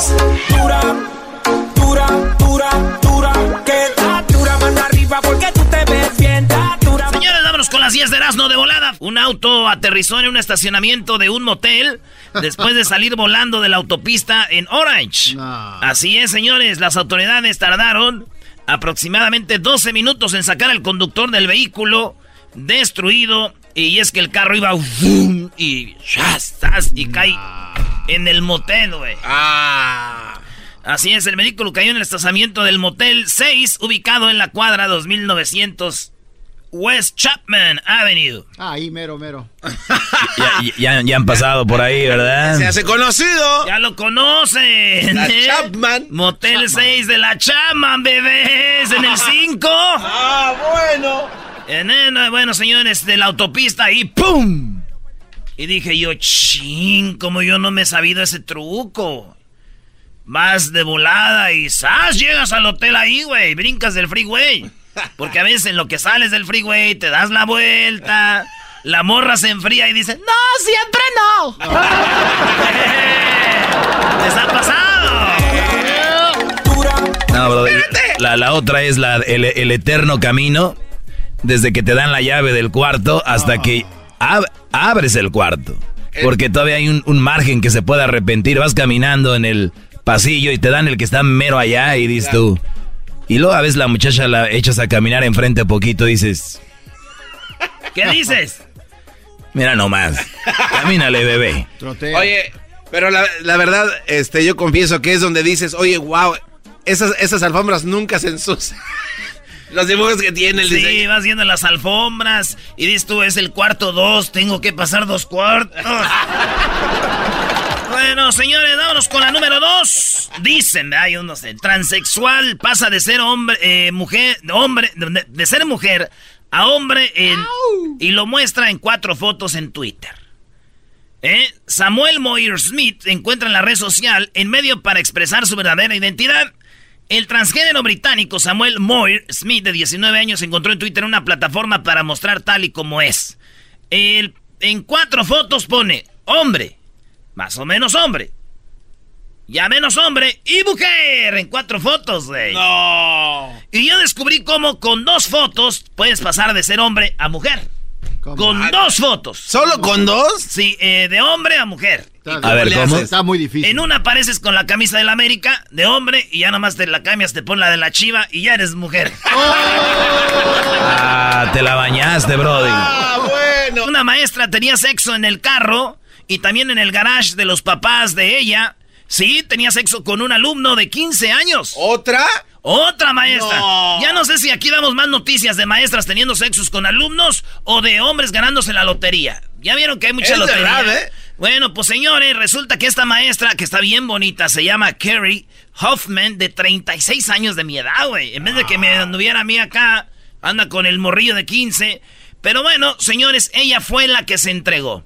Dura, dura, dura, dura, que da dura mano arriba porque tú te ves bien, da dura. Señores, vámonos con las 10 de Erasmo de volada. Un auto aterrizó en un estacionamiento de un motel después de salir volando de la autopista en Orange. Así es, señores, las autoridades tardaron aproximadamente 12 minutos en sacar al conductor del vehículo destruido. Y es que el carro iba y ¡zas! ¡zas! y cae en el motel, güey. Así es, el vehículo cayó en el estacionamiento del motel 6, ubicado en la cuadra 2900 West Chapman Avenue. Ahí, mero, mero. Ya, ya- ya han pasado por ahí, ¿verdad? Se hace conocido. Ya lo conocen. La ¿eh? Chapman. Motel 6 de la Chapman, bebés. En el 5. Ah, bueno. En el- bueno, señores, de la autopista y ¡pum! Y dije yo, ching, como yo no me he sabido ese truco. Vas de volada y ¡zas! Llegas al hotel ahí, güey. Brincas del freeway. Porque a veces en lo que sales del freeway te das la vuelta. La morra se enfría y dice, ¡No, siempre no! ¿Les ha pasado? No, bro, la, la otra es la, el, el eterno camino, desde que te dan la llave del cuarto hasta que ab- abres el cuarto. Porque todavía hay un, un margen que se puede arrepentir. Vas caminando en el pasillo y te dan el que está mero allá y dices tú. Y luego a veces la muchacha la echas a caminar enfrente poquito y dices, ¿Qué dices? mira nomás, camínale bebé. Trotea. Oye, pero la, la verdad, este, yo confieso que es donde dices, oye, wow, esas, esas alfombras nunca se ensucian. Los dibujos que tiene el Sí, diseño. vas viendo las alfombras y dices tú, es el cuarto dos, tengo que pasar dos cuartos. bueno, señores, vámonos con la número dos. Dicen, hay unos, el transexual pasa de ser hombre, eh, mujer, hombre, de, de ser mujer a hombre en- y lo muestra en cuatro fotos en Twitter. ¿Eh? Samuel Moyer Smith encuentra en la red social en medio para expresar su verdadera identidad. El transgénero británico Samuel Moyer Smith, de 19 años, encontró en Twitter una plataforma para mostrar tal y como es. El- en cuatro fotos pone hombre, más o menos hombre, ya menos hombre y mujer en cuatro fotos, güey. No. Y yo descubrí cómo con dos fotos puedes pasar de ser hombre a mujer. ¿Cómo? Con dos fotos. ¿Solo con dos? Sí, eh, de hombre a mujer. A ver, ¿cómo? Está muy difícil. En una apareces con la camisa del América de hombre y ya nomás te la cambias, te pones la de la chiva y ya eres mujer. Ah, te la bañaste, brody. Ah, bueno. Una maestra tenía sexo en el carro y también en el garage de los papás de ella. Sí, tenía sexo con un alumno de 15 años. ¿Otra? Otra maestra. No. Ya no sé si aquí damos más noticias de maestras teniendo sexos con alumnos o de hombres ganándose la lotería. Ya vieron que hay mucha Es lotería. verdad, ¿eh? Bueno, pues señores, resulta que esta maestra, que está bien bonita, se llama Carrie Hoffman, de 36 años de mi edad, güey. En vez de que me anduviera a mí acá, anda con el morrillo de 15. Pero bueno, señores, ella fue la que se entregó.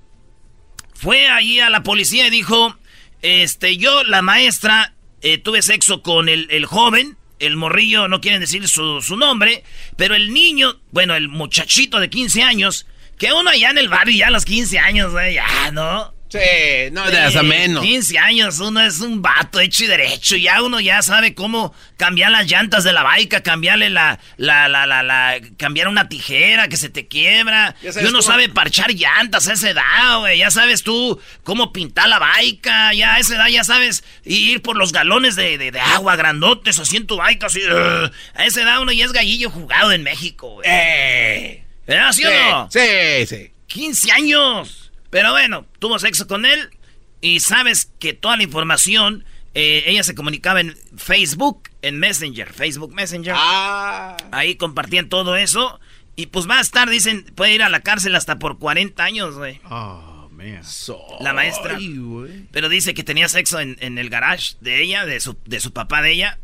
Fue allí a la policía y dijo, este, yo, la maestra, eh, tuve sexo con el, el, joven, el morrillo, no quieren decir su, su, nombre, pero el niño, bueno, el muchachito de 15 años, que uno allá en el barrio ya a los 15 años, ya, ¿no? Sí, no de hasta menos. 15 años, uno es un vato hecho y derecho. Ya uno ya sabe cómo cambiar las llantas de la baica, cambiarle la, la, la, la, la cambiar una tijera que se te quiebra. Y uno sabe parchar llantas a esa edad, güey. Ya sabes tú cómo pintar la baica. Ya a esa edad ya sabes ir por los galones de, de, agua grandotes así en tu baica. Así, a esa edad uno ya es gallillo jugado en México, güey. Eh. ¿Verdad, sí, o no? Sí, sí. 15 años. Pero bueno, tuvo sexo con él y sabes que toda la información, eh, ella se comunicaba en Facebook, en Messenger, Facebook Messenger. Ah. Ahí compartían todo eso. Y pues va a estar, dicen, puede ir a la cárcel hasta por 40 años, güey. Oh, man. la maestra. pero dice que tenía sexo en, el garage de ella, de su, de su papá de ella.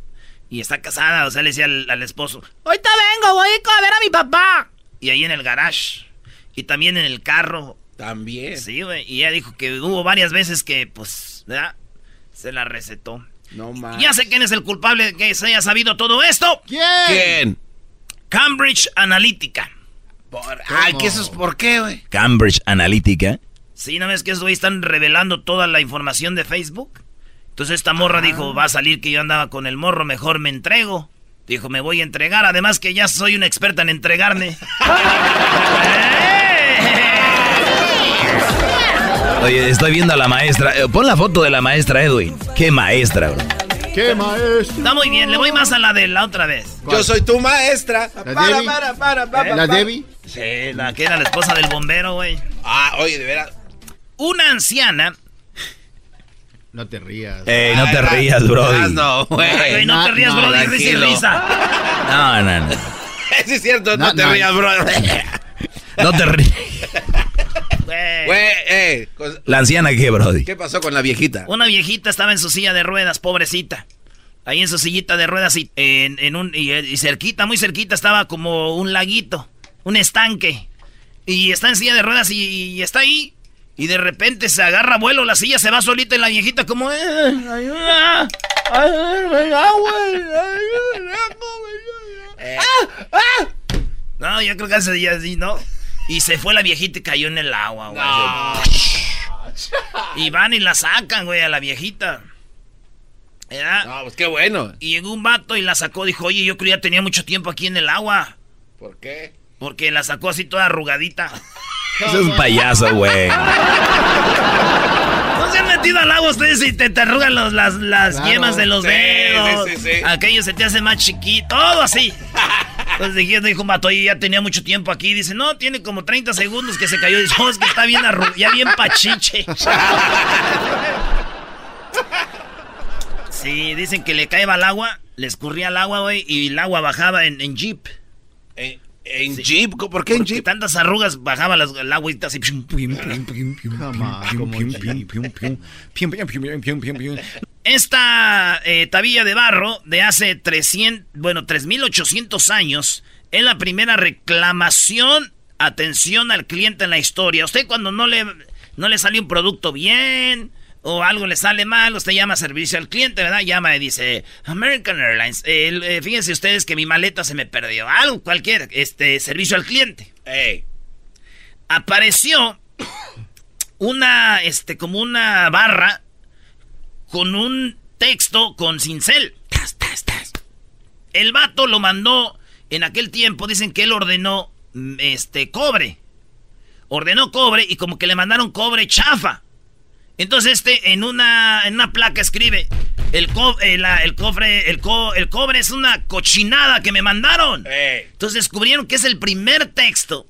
Y está casada, o sea, le decía al, al esposo, ahorita vengo, voy a ver a mi papá. Y ahí en el garage. Y también en el carro también. Sí, güey. Y ella dijo que hubo varias veces que, pues, ¿verdad? Se la recetó. No más. Ya sé quién es el culpable de que se haya sabido todo esto. ¿Quién? ¿Quién? Cambridge Analytica. Ay, ¿qué eso es por qué, güey? Cambridge Analytica. Sí, ¿no ves que eso están revelando toda la información de Facebook? Entonces esta morra dijo, va a salir que yo andaba con el morro, mejor me entrego. Dijo, me voy a entregar, además que ya soy una experta en entregarme. Oye, estoy viendo a la maestra. Eh, pon la foto de la maestra Edwin. Qué maestra, bro. ¡Qué maestra! Está muy bien, le voy más a la de la otra vez. Yo soy tu maestra. ¿La para, Debbie? para, para, para, ¿La Debbie? Sí, la que era la esposa del bombero, güey. Ah, oye, de veras. Una anciana. No te rías. Eh, no te rías, bro. No, güey. No, te rías, bro. Risa risa. No, no, no. Sí, es cierto, no, te rías, bro. No te rías. Güey, eh, ¿La anciana qué, Brody? ¿Qué pasó con la viejita? Una viejita estaba en su silla de ruedas, pobrecita. Ahí en su sillita de ruedas y, en, un, y, cerquita, muy cerquita, estaba como un laguito, un estanque. Y está en silla de ruedas y, está ahí. Y de repente se agarra vuelo, la silla se va solita y la viejita como... ayuda, No, yo creo que hace días así, ¿no? Y se fue la viejita y cayó en el agua, güey. Y van y la sacan, güey, a la viejita. ¿Verdad? No, pues qué bueno. Y llegó un vato y la sacó. Dijo, oye, yo creo que ya tenía mucho tiempo aquí en el agua. ¿Por qué? Porque la sacó así toda arrugadita. Eso es un payaso, güey. ¿No se han metido al agua ustedes y te, te arrugan los, las, las yemas de los dedos? Sí. Aquello se te hace más chiquito. Todo así. Entonces dijo, dijo Mato, ya tenía mucho tiempo aquí. Dice, no, tiene como 30 segundos que se cayó. Dice, oh, es que está bien ya bien pachiche. Sí, dicen que le caía al agua, le escurría al agua, güey, y el agua bajaba en, jeep. ¿En, jeep? ¿Por qué en jeep? tantas arrugas bajaba las, el agüita así. Esta eh, tabilla de barro de hace 300, bueno, 3800 años es la primera reclamación, atención al cliente en la historia. Usted cuando no le, no le sale un producto bien o algo le sale mal, usted llama a servicio al cliente, ¿verdad? Llama y dice, American Airlines, eh, fíjense ustedes que mi maleta se me perdió. Algo, cualquier, este, servicio al cliente. Apareció una, este, como una barra con un texto con cincel. El vato lo mandó en aquel tiempo, dicen que él ordenó mm, este cobre. Ordenó cobre y como que le mandaron cobre chafa. Entonces este en una, en una placa escribe, el, eh, el cofre, el, el cobre es una cochinada que me mandaron. Entonces descubrieron que es el primer texto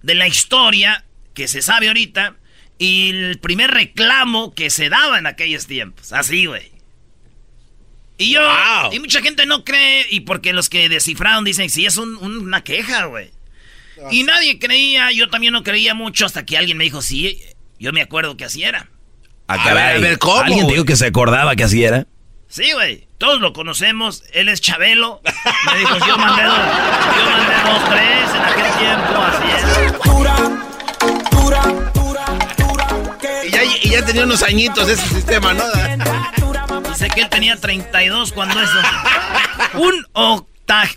de la historia que se sabe ahorita y el primer reclamo que se daba en aquellos tiempos. Así, güey. Y yo, y mucha gente no cree, y porque los que descifraron dicen, sí, es una queja, güey. Y nadie creía, yo también no creía mucho hasta que alguien me dijo, sí, yo me acuerdo que así era. Ah, a, ver, a ver, ¿cómo? ¿Alguien dijo que se acordaba que así era? Sí, güey. Todos lo conocemos. Él es Chabelo. Me dijo, yo mandé dos, yo mandé dos, tres en aquel tiempo, así es. Dura, dura, dura, y ya, y ya tenía unos añitos ese sistema, ¿no? Pensé que él tenía 32 cuando eso. Un,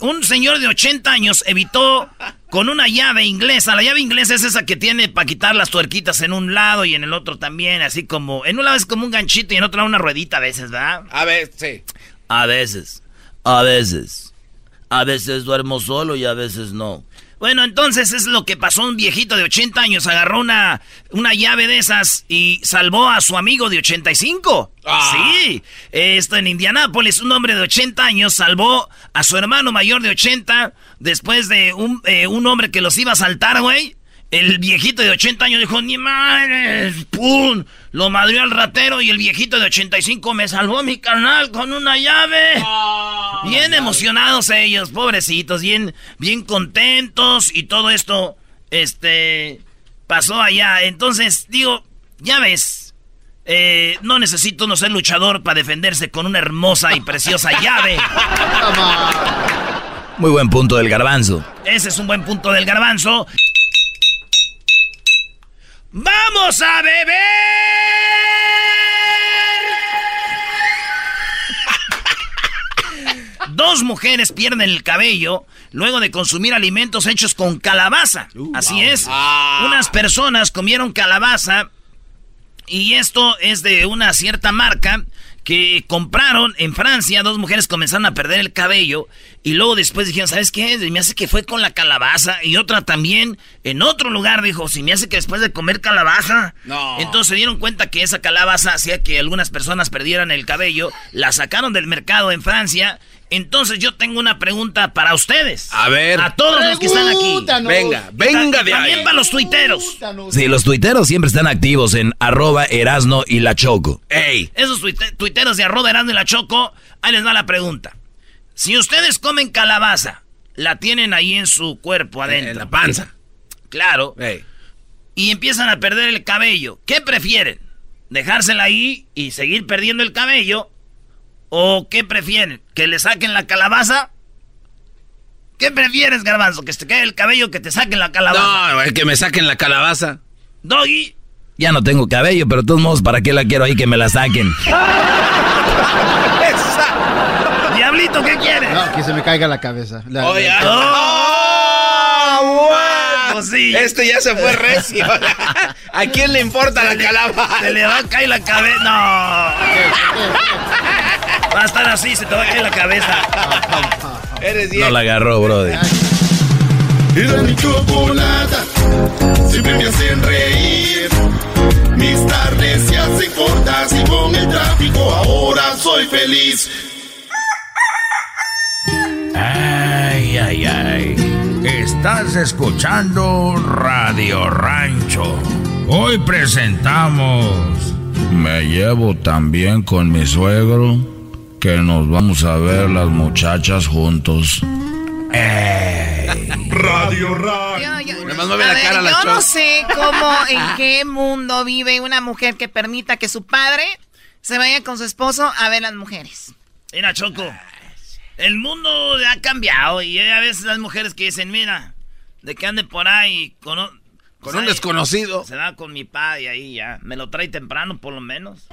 un señor de 80 años evitó con una llave inglesa. La llave inglesa es esa que tiene para quitar las tuerquitas en un lado y en el otro también. Así como. En un lado es como un ganchito y en otro lado una ruedita a veces, ¿verdad? A veces, sí. A veces. A veces. A veces duermo solo y a veces no. Bueno, entonces es lo que pasó. Un viejito de 80 años agarró una, una llave de esas y salvó a su amigo de 85. Ah. Sí, esto en Indianápolis, un hombre de 80 años salvó a su hermano mayor de 80 después de un, eh, un hombre que los iba a saltar, güey. El viejito de 80 años dijo, ni madre, ¡pum! Lo madrió al ratero y el viejito de 85 me salvó mi canal con una llave. Ah, bien emocionados ellos, pobrecitos, bien, bien contentos y todo esto, este, pasó allá. Entonces, digo, ya ves, eh, no necesito no ser luchador para defenderse con una hermosa y preciosa llave. Muy buen punto del garbanzo. Ese es un buen punto del garbanzo. ¡Vamos a beber! Dos mujeres pierden el cabello luego de consumir alimentos hechos con calabaza. Uh, Así es. Ah. Unas personas comieron calabaza y esto es de una cierta marca que compraron en Francia, dos mujeres comenzaron a perder el cabello y luego después dijeron, ¿sabes qué? Me hace que fue con la calabaza y otra también en otro lugar dijo, si me hace que después de comer calabaza. No. Entonces se dieron cuenta que esa calabaza hacía que algunas personas perdieran el cabello, la sacaron del mercado en Francia entonces yo tengo una pregunta para ustedes. A ver. A todos los que están aquí. Venga, venga de ahí. También para los tuiteros. Sí, los tuiteros siempre están activos en arroba Erasno y la Choco. Ey. Esos tuiteros de arroba Erasno y la Choco, ahí les va la pregunta. Si ustedes comen calabaza, la tienen ahí en su cuerpo adentro. En la panza. Claro. Ey. Y empiezan a perder el cabello. ¿Qué prefieren? ¿Dejársela ahí y seguir perdiendo el cabello? ¿O qué prefieren? ¿Que le saquen la calabaza? ¿Qué prefieres, garbanzo? ¿Que te quede el cabello que te saquen la calabaza? No, el que me saquen la calabaza. Doggy. Ya no tengo cabello, pero de todos modos, ¿para qué la quiero ahí que me la saquen? Diablito, ¿qué quieres? No, que se me caiga la cabeza. Oye, oh, pues sí. Este ya se fue recio. ¿A quién le importa la calabaza? Se le va a caer la cabeza. No. Va a estar así, se te va a caer la cabeza. Eres No la agarró, brother. Era mi chocolata, siempre me hacen reír. Mis tardes se hacen cortas y con el tráfico ahora soy feliz. Ay, ay, ay. Estás escuchando Radio Rancho. Hoy presentamos. Me llevo también con mi suegro que nos vamos a ver las muchachas juntos. Radio Radio. Yo, no sé cómo, en qué mundo vive una mujer que permita que su padre se vaya con su esposo a ver las mujeres. Mira, Choco, el mundo ha cambiado y hay a veces las mujeres que dicen, mira, de que ande por ahí con, con un desconocido. Se va con mi padre y ahí ya, me lo trae temprano por lo menos.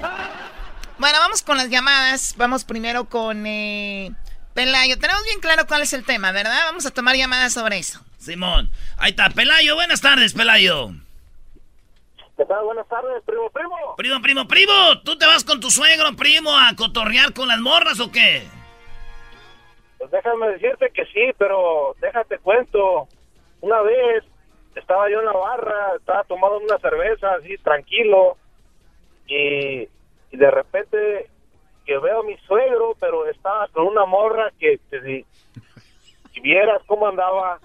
Bueno, vamos con las llamadas. Vamos primero con eh, Pelayo. Tenemos bien claro cuál es el tema, ¿verdad? Vamos a tomar llamadas sobre eso. Simón, ahí está, Pelayo. Buenas tardes, Pelayo. ¿Qué tal? Buenas tardes, primo, primo. Primo, primo, primo. ¿Tú te vas con tu suegro, primo, a cotorrear con las morras o qué? Pues déjame decirte que sí, pero déjate cuento. Una vez estaba yo en la barra, estaba tomando una cerveza así, tranquilo. Y y de repente que veo a mi suegro, pero estaba con una morra que si, vieras cómo andaba.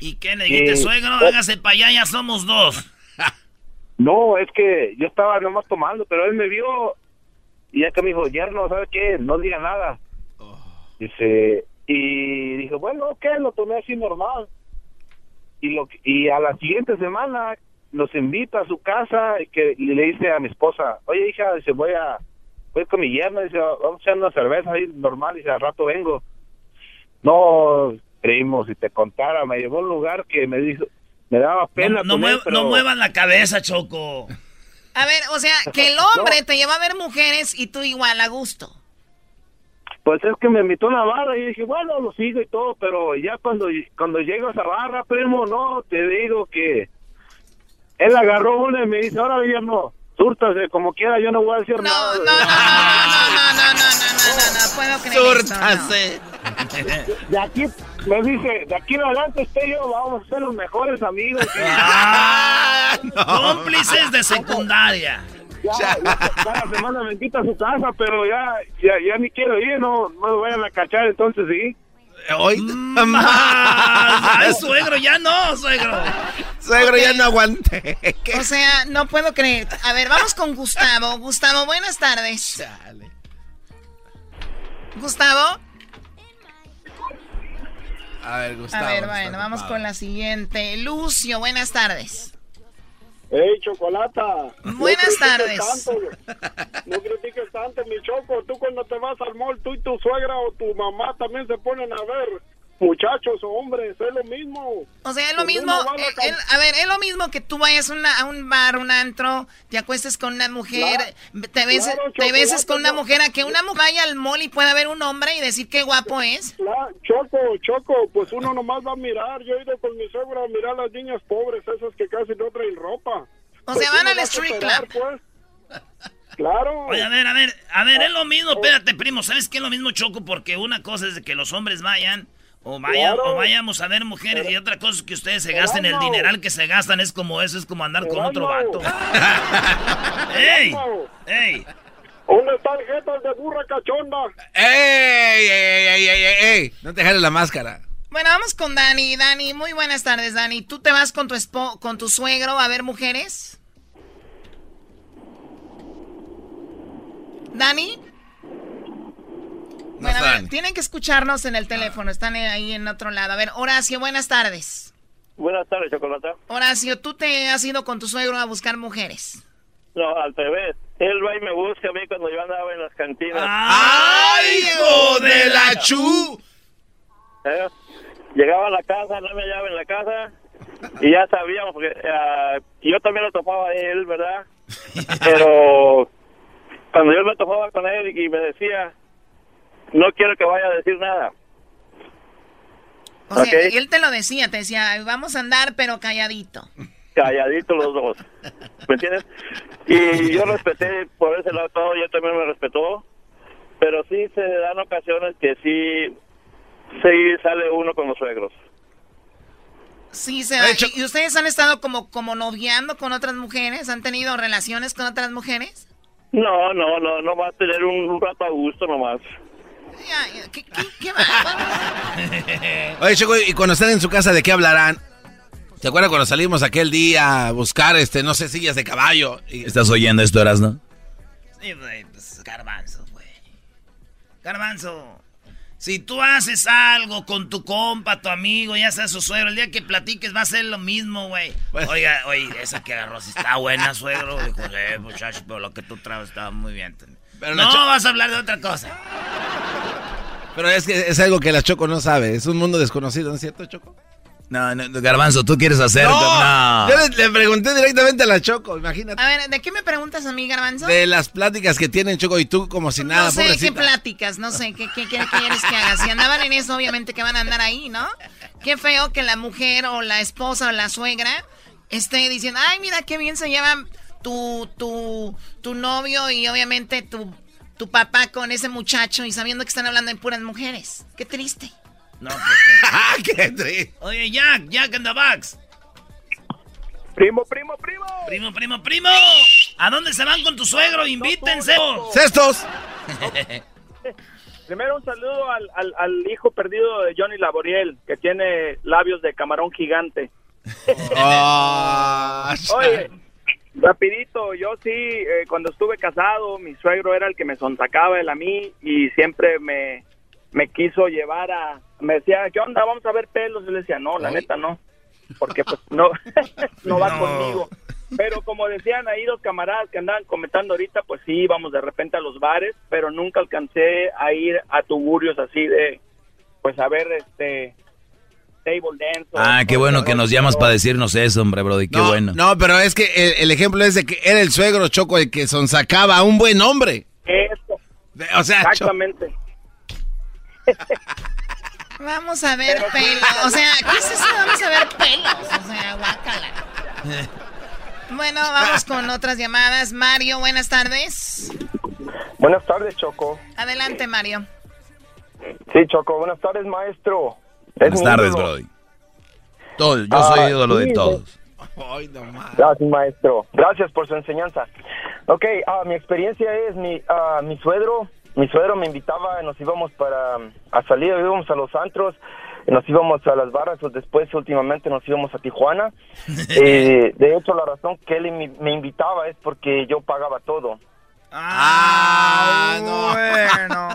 ¿Y qué le dijiste, suegro? Hágase para allá, ya somos dos. no, es que yo estaba nomás tomando, pero él me vio y ya que me dijo, yerno, ¿sabes qué? No diga nada. Oh. Dice, y dije, bueno, ok, lo tomé así normal. Y, lo, y a la siguiente semana nos invita a su casa y que le dice a mi esposa, oye hija, dice, voy a, voy con mi yerno, dice, vamos a echar una cerveza ahí normal, dice, al rato vengo. No, creímos, si te contara, me llevó a un lugar que me dijo, me daba pena. No, no, muevan la cabeza, Choco. A ver, o sea, que el hombre te lleva a ver mujeres y tú igual a gusto. Pues es que me invitó a una barra y dije, bueno, lo sigo y todo, pero ya cuando, cuando llego a esa barra, primo, no, te digo que él agarró una y me dice, ahora no, súrtase como quiera, yo no voy a decir nada. No, no, no, no, no, no, no, no, puedo creer Súrtase. De aquí, me dice, de aquí en adelante usted y yo vamos a ser los mejores amigos. Ah, Cómplices de secundaria. Ya, ya, cada semana me invita a su casa, pero ya, ya, ya ni quiero ir, no, no me vayan a cachar, entonces sí. Hoy Ay, suegro, ya no, suegro. Suegro, ya no aguante. O sea, no puedo creer. A ver, vamos con Gustavo. Gustavo, buenas tardes. Gustavo. A ver, Gustavo. A ver, bueno, vamos con la siguiente. Lucio, buenas tardes. Hey, Chocolata. Buenas no tardes. Tanto, no critiques tanto, mi Choco. Tú cuando te vas al mall, tú y tu suegra o tu mamá también se ponen a ver muchachos o hombres, es lo mismo. O sea, es lo Pues mismo, a eh, el- a ver, es lo mismo que tú vayas una- a un bar, un antro, te acuestes con una mujer, te beses, claro, te beses con una mujer, a que una mujer vaya al mall y pueda ver un hombre y decir qué guapo es. Claro, Choco, Choco, pues uno nomás va a mirar. Yo he ido con mi suegra a mirar a las niñas pobres, esas que casi no traen ropa. O sea, Pues van al street esperar, club. pues. Claro. Oye, a ver, a ver, a ver, es lo mismo, espérate, primo, ¿sabes qué es lo mismo, Choco? Porque una cosa es de que los hombres vayan, o vayan, Claro. o vayamos a ver mujeres, y otra cosa es que ustedes se gasten el dineral que se gastan, es como eso, es como andar con otro Erasmo. vato. ¡Ey! ¡Ey! ¿Dónde están jetas de burra cachonda? ¡Ey, ey, ey, ey, ey, ey! No te jales la máscara. Bueno, vamos con Dani. Dani, muy buenas tardes, Dani. ¿Tú te vas con tu espo con tu suegro a ver mujeres? ¿Dani? Bueno, a ver, están. tienen que escucharnos en el teléfono, están ahí en otro lado. A ver, Horacio, buenas tardes. Buenas tardes, Chocolata. Horacio, ¿tú te has ido con tu suegro a buscar mujeres? No, al revés. Él va y me busca a mí cuando yo andaba en las cantinas. ¡Ay, hijo de la chu! ¿Eh? Llegaba a la casa, no me hallaba en la casa y ya sabíamos, porque ah, yo también lo topaba a él, ¿verdad? Pero cuando yo me topaba con él y me decía, no quiero que vaya a decir nada. O sea, Ok. él te lo decía, te decía, "Ay, vamos a andar, pero calladito. Calladitos los dos, ¿me entiendes? Y yo respeté por ese lado todo, y él también me respetó, pero sí se dan ocasiones que sí, sí sale uno con los suegros. Sí, se da. ¿Y y ustedes han estado como, como noviando con otras mujeres? ¿Han tenido relaciones con otras mujeres? No, no, no, no va a tener un, un rato a gusto nomás. ¿Qué, qué, qué va? Oye, Choco, y cuando están en su casa, ¿de qué hablarán? ¿Te acuerdas cuando salimos aquel día a buscar, este, no sé, sillas de caballo? Y- ¿Estás oyendo esto, Erasno? Sí, güey, pues garbanzo, güey. Garbanzo, si tú haces algo con tu compa, tu amigo, ya sea su suegro, el día que platiques va a ser lo mismo, güey. Pues- Oiga, oye, esa que agarró sí está buena, suegro. Dijo, eh, muchacho, pero lo que tú traes está muy bien. Pero no, vas a hablar de otra cosa. Pero es que es algo que la Choco no sabe. Es un mundo desconocido, ¿no es cierto, Choco? No, no, Garbanzo, tú quieres hacer... No, No. Yo le, le pregunté directamente a la Choco, imagínate. A ver, ¿de qué me preguntas a mí, Garbanzo? De las pláticas que tienen Choco y tú como si nada, no sé qué pláticas, no sé qué, qué, qué quieres que haga. Si andaban en eso, obviamente que van a andar ahí, ¿no? Qué feo que la mujer o la esposa o la suegra esté diciendo, ay, mira qué bien se llevan tu, tu, tu novio y obviamente tu, tu papá con ese muchacho y sabiendo que están hablando de puras mujeres. Qué triste. No, pues. ¡Ah, qué triste! Oye, Jack, Jack in the box. Primo, primo, primo. Primo, primo, primo. ¿A dónde se van con tu suegro? Invítense. ¡Cestos! Primero un saludo al, al, al hijo perdido de Johnny Laboriel, que tiene labios de camarón gigante. Ah, Oye, rapidito, yo sí, eh, cuando estuve casado, mi suegro era el que me sonsacaba él a mí y siempre me, me quiso llevar a... Me decía, ¿qué onda? Vamos a ver pelos. Yo le decía, no, la neta no, porque pues no, no va No. conmigo. Pero como decían ahí los camaradas que andaban comentando ahorita, pues sí, íbamos de repente a los bares, pero nunca alcancé a ir a tuburios así de, pues a ver, este, table dance. Ah, qué bueno que nos llamas para decirnos eso, hombre, Brody, qué no, bueno. No, pero es que el, el ejemplo es de que era el suegro Choco el que sonsacaba a un buen hombre. Eso, O sea, exactamente. Vamos a ver pelos. O sea, ¿qué es eso? Vamos a ver pelos. O sea, guácala. Bueno, vamos con otras llamadas. Mario, buenas tardes. Buenas tardes, Choco. Adelante, Mario. Sí, Choco, buenas tardes, maestro. Buenas tardes, Brody. Todo, yo soy Ah, ídolo sí, de todos. Gracias, maestro. Gracias por su enseñanza. Ok, ah, mi experiencia es mi, ah, mi suegro. Mi suegro me invitaba, nos íbamos para a salir, íbamos a los antros, nos íbamos a las barras, o después últimamente nos íbamos a Tijuana. Eh, de hecho, la razón que él me me invitaba es porque yo pagaba todo. Ah, bueno.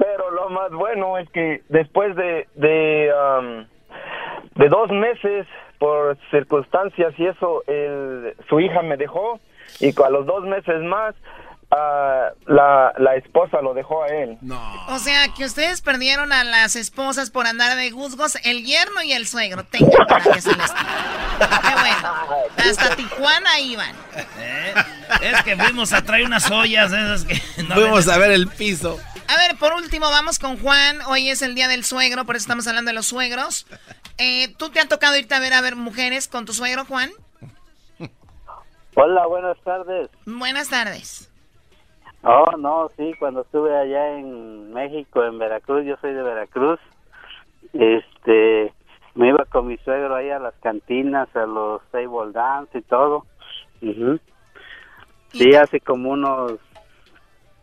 Pero lo más bueno es que después de de, am, de dos meses por circunstancias y eso, el, su hija me dejó y a los dos meses más ah, la, la esposa lo dejó a él. O sea, que ustedes perdieron a las esposas por andar de juzgos, el yerno y el suegro. Tenga para que se les. Qué bueno. Hasta Tijuana iban. Eh, Es que fuimos a traer unas ollas esas que no Fuimos ven- a ver el piso. A ver, por último, vamos con Juan. Hoy es el día del suegro, por eso estamos hablando de los suegros. Eh, ¿Tú te ha tocado irte a ver a ver mujeres con tu suegro, Juan? Hola, buenas tardes. Buenas tardes. Oh, no, sí, cuando estuve allá en México, en Veracruz, yo soy de Veracruz, este, me iba con mi suegro ahí a las cantinas, a los table dance y todo. Ujú. Sí, hace como unos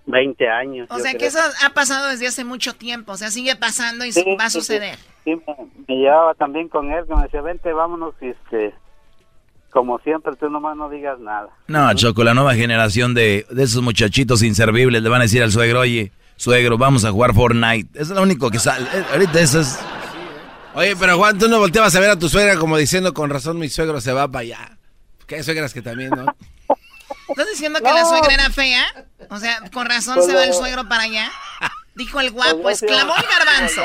20 años. O sea que creo. eso ha pasado desde hace mucho tiempo. O sea, sigue pasando y Sí, va a sí, sí. suceder. Sí, me, me llevaba también con él, que me decía, vente, vámonos, y este, como siempre, tú nomás no digas nada. No, Choco, la nueva generación de, de esos muchachitos inservibles le van a decir al suegro, oye, suegro, vamos a jugar Fortnite. Es lo único que sale. Eh, Ahorita eso es... Oye, pero Juan, tú no volteabas a ver a tu suegra como diciendo, con razón mi suegro se va para allá. Que hay suegras que también, ¿no? ¿Estás diciendo que la suegra era fea? O sea, con razón Pues se va no. el suegro para allá. Dijo el guapo, Pues no, sí. exclamó el garbanzo.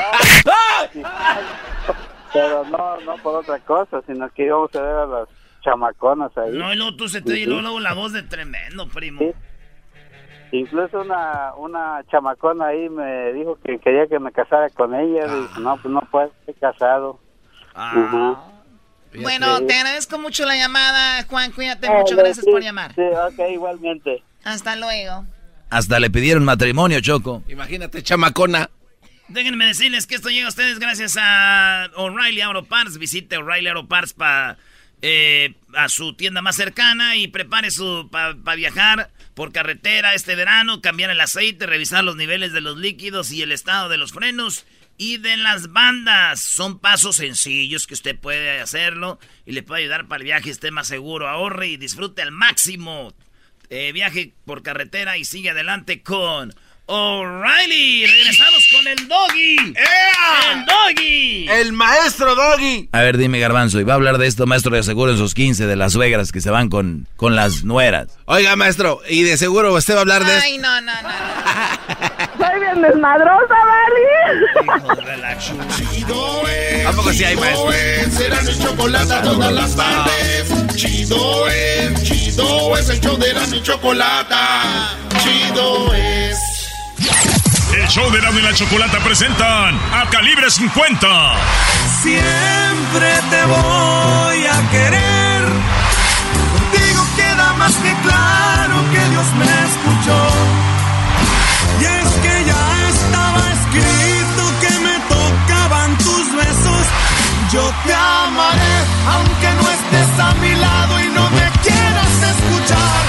Pero no, no por otra cosa, sino que íbamos a ver a las chamaconas ahí. No, y luego tú se te y luego la voz de tremendo, primo. Incluso una, una chamacona ahí me dijo que quería que me casara con ella. Ah. Dije, no, pues no puedo, estoy casado. Ujú. Bueno, te agradezco mucho la llamada, Juan. Cuídate Ah, mucho. Gracias sí, por llamar. Sí, ok, igualmente. Hasta luego. Hasta le pidieron matrimonio, Choco. Imagínate, chamacona. Déjenme decirles que esto llega a ustedes gracias a O'Reilly Auto Parts. Visite O'Reilly Auto Parts para a su tienda más cercana y prepare su para viajar por carretera este verano, cambiar el aceite, revisar los niveles de los líquidos y el estado de los frenos y de las bandas. Son pasos sencillos que usted puede hacerlo y le puede ayudar para el viaje esté más seguro. Ahorre y disfrute al máximo. Eh, viaje por carretera y sigue adelante con O'Reilly. Regresamos con el doggy. El doggy. El maestro doggy. A ver, dime, Garbanzo, y va a hablar de esto, maestro, de seguro en sus 15, de las suegras que se van con, con las nueras. Oiga, maestro, y de seguro usted va a hablar de Ay, no, no, no. Soy bien desmadrosa, ¿vale? Chido es. ¿A poco sí hay, maestro? Chido. Será mi chocolate todas las tardes. Chido es. Chido es el show de la mi chocolate. Chido es. El show de Erasmo y la Chocolata presentan a Calibre 50. Siempre te voy a querer. Contigo queda más que claro que Dios me escuchó. Yo te amaré aunque no estés a mi lado y no me quieras escuchar.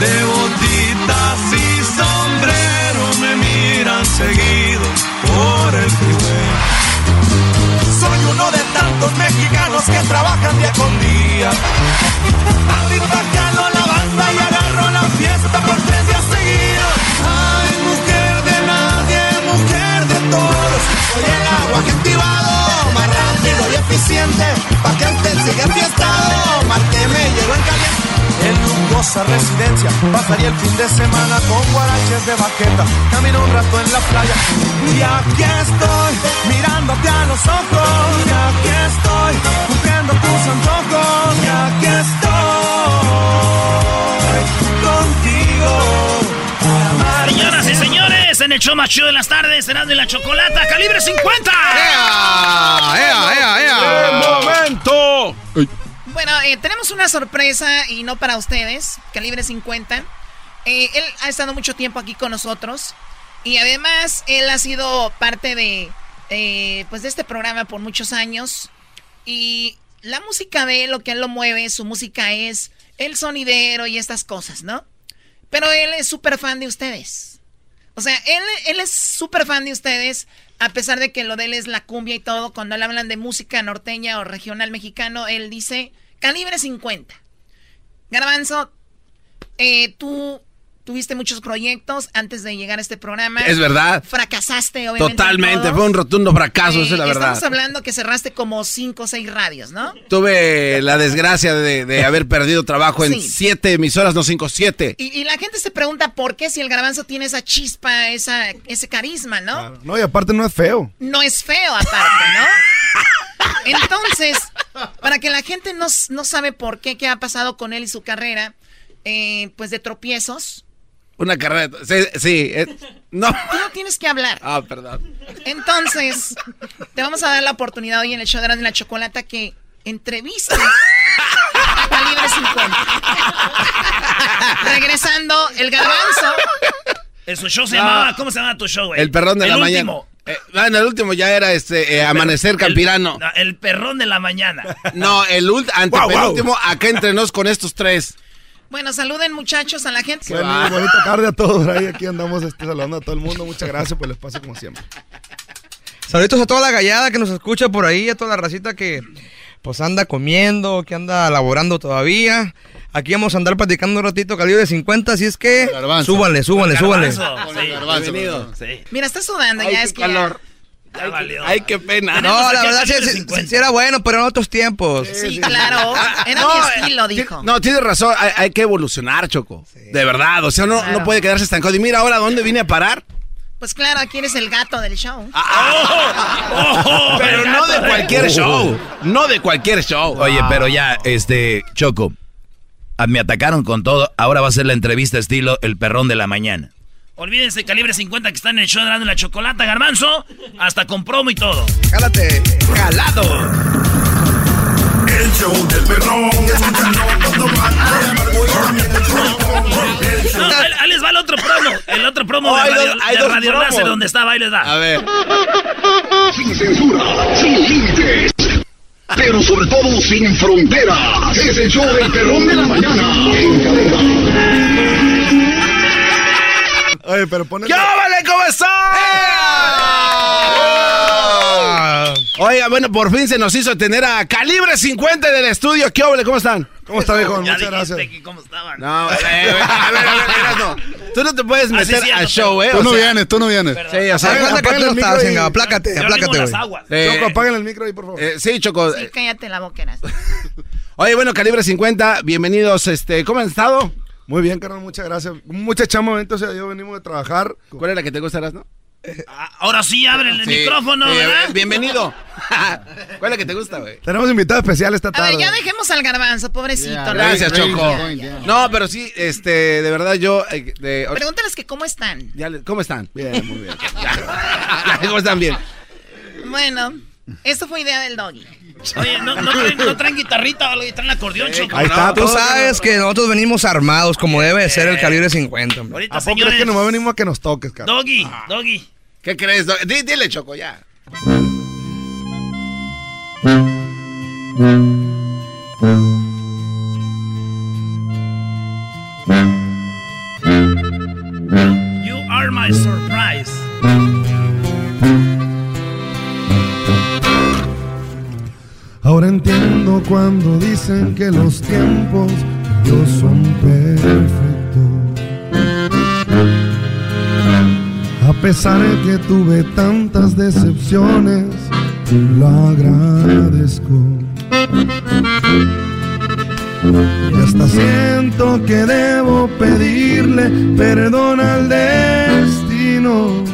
De botitas y sombrero me miran seguido por el freeway. Soy uno de tantos mexicanos que trabajan día con día. Ahorita jalo la banda y agarro la fiesta por tres días seguidos. Ay, mujer de nadie, mujer de todos. Rápido y eficiente. Pa' que usted siga enfiestado, más que me llevo en caliente. En lujosa residencia pasaría el fin de semana con guaraches de baqueta. Camino un rato en la playa y aquí estoy mirándote a los ojos. Y aquí estoy cumpliendo tus antojos. Y aquí en el show más chido de las tardes, será de la chocolata, calibre 50. ¡Ea! ¡Ea, ea, ea! momento! Bueno, eh, tenemos una sorpresa y no para ustedes, calibre 50. Eh, él ha estado mucho tiempo aquí con nosotros y además él ha sido parte de, eh, pues de este programa por muchos años y la música de él, lo que él lo mueve, su música es el sonidero y estas cosas, ¿no? Pero él es súper fan de ustedes. O sea, él, él es súper fan de ustedes, a pesar de que lo de él es la cumbia y todo. Cuando le hablan de música norteña o regional mexicano, él dice calibre 50. Garbanzo, eh, tú Tuviste muchos proyectos antes de llegar a este programa. Es verdad. Fracasaste, obviamente. Totalmente, fue un rotundo fracaso, esa es la Eh, verdad. Estamos hablando que cerraste como cinco o seis radios, ¿no? Tuve la desgracia de, de haber perdido trabajo en Sí. siete emisoras, no cinco, siete. Y, y la gente se pregunta por qué si el garbanzo tiene esa chispa, esa, ese carisma, ¿no? No, y aparte no es feo. No es feo aparte, ¿no? Entonces, para que la gente no, no sabe por qué, qué ha pasado con él y su carrera, eh, pues de tropiezos, Una carrera. Sí, sí, eh, no. tú no tienes que hablar. Ah, perdón. Entonces, te vamos a dar la oportunidad hoy en el show de la Chocolata que entrevistes a Calibre 50. Regresando, el garbanzo. Eh, Su show se No. llamaba, ¿cómo se llama tu show, güey? El perrón de El la último. mañana. Eh, bueno, el último ya era este eh, Amanecer Campirano. No, el perrón de la mañana. No, el ult antepenúltimo, acá entre nos con estos tres. Bueno, saluden muchachos a la gente. Bueno, bonita tarde a todos. Ahí aquí andamos este, saludando a todo el mundo. Muchas gracias por el espacio, como siempre. Saluditos a toda la gallada que nos escucha por ahí, a toda la racita que pues anda comiendo, que anda laborando todavía. Aquí vamos a andar platicando un ratito calibre 50, así es que súbanle, súbanle, súbanle. Bienvenido. Mira, está sudando ya, es que ya- Ya valió. Ay, qué pena. No, la verdad sí, sí- sí era bueno, pero en otros tiempos. Sí, claro. Era No, mi eh, estilo, ti- dijo. No, tienes razón, hay, hay que evolucionar, Choco. De verdad, o sea, no, Claro. no puede quedarse estancado. Y mira ahora dónde vine a parar. Pues claro, aquí eres el gato del show. Ah, Pero no de cualquier show. No de cualquier show. Oye, pero ya, este, Choco, ah, me atacaron con todo. Ahora va a ser la entrevista estilo El Perrón de la Mañana. Olvídense, calibre 50 que está en el show de la chocolata, garbanzo. Hasta con promo y todo. Jálate. ¡Jalado! El show del perrón. No, ahí, ahí les va el otro promo. El otro promo Oh, de hay Radio, dos- hay de dos Radio donde estaba, ahí les da. A ver. Sin censura, sin límites. Pero sobre todo sin fronteras. Es el show del perrón de la mañana. En cadena. Oye, pero pon el- ¡Qué vale! ¿Cómo están? Oiga, bueno, por fin se nos hizo tener a Calibre 50 del estudio. ¿Qué vale? ¿Cómo están? ¿Cómo está, viejo? Muchas gracias. que cómo estaban. No, eh, eh, a ver, a ver, no. Tú no te puedes Ah, meter al show, ¿eh? Tú O no sea, vienes, tú no vienes. Sí, o sea, ¿Sabes cuánta apágale el micro y- venga, aplácate, Yo aplácate, güey. eh, Choco, apaguen el micro ahí, por favor. eh, sí, Choco. Sí, cállate la boca, Erasmo. Oye, bueno, Calibre 50, bienvenidos. Este, ¿Cómo han estado? Muy bien, carnal, muchas gracias. Mucha chamba, momento, sea, yo venimos de trabajar. ¿Cuál es la que te gusta, no? Ah, Ahora sí, abren el Sí, micrófono, ¿verdad? Bienvenido. ¿Cuál es la que te gusta, güey? Tenemos invitado especial esta A tarde. ver, ya dejemos al garbanzo, pobrecito. Gracias, Choco. No, pero sí, este, de verdad yo... eh, de- Pregúntales que cómo están. ya ¿Cómo están? Bien, muy bien. ¿Cómo están bien? Bueno, esto fue idea del doggy. Oye, ¿no, no, traen, no traen guitarrita o algo, traen acordeón, Choco. Ahí está, Tú sabes que nosotros venimos armados como debe de ser el calibre 50. hombre. Ahorita, ¿A poco crees señores. que nomás venimos a que nos toques, cara? Doggy, Doggy. ¿Qué crees? do- di- dile, Choco, ya. Cuando dicen que los tiempos Dios son perfectos. A pesar de que tuve tantas decepciones, lo agradezco. Y hasta siento que debo pedirle perdón al destino.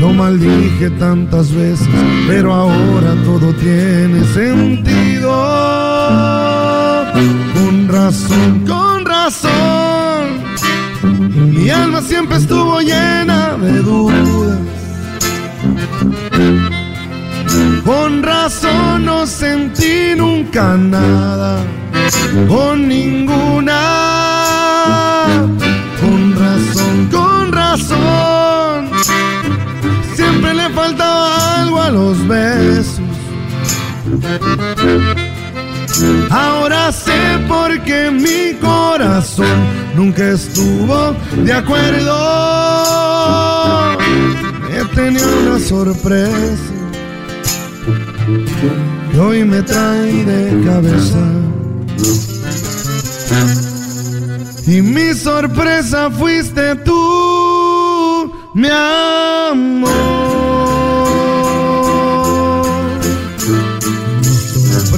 Lo maldije tantas veces, pero ahora todo tiene sentido. Con razón, con razón. Mi alma siempre estuvo llena de dudas. Con razón no sentí nunca nada, con ninguna. Con razón, con razón. Los besos. Ahora sé por qué mi corazón nunca estuvo de acuerdo. He tenido una sorpresa hoy me trae de cabeza. Y mi sorpresa fuiste tú, mi amor.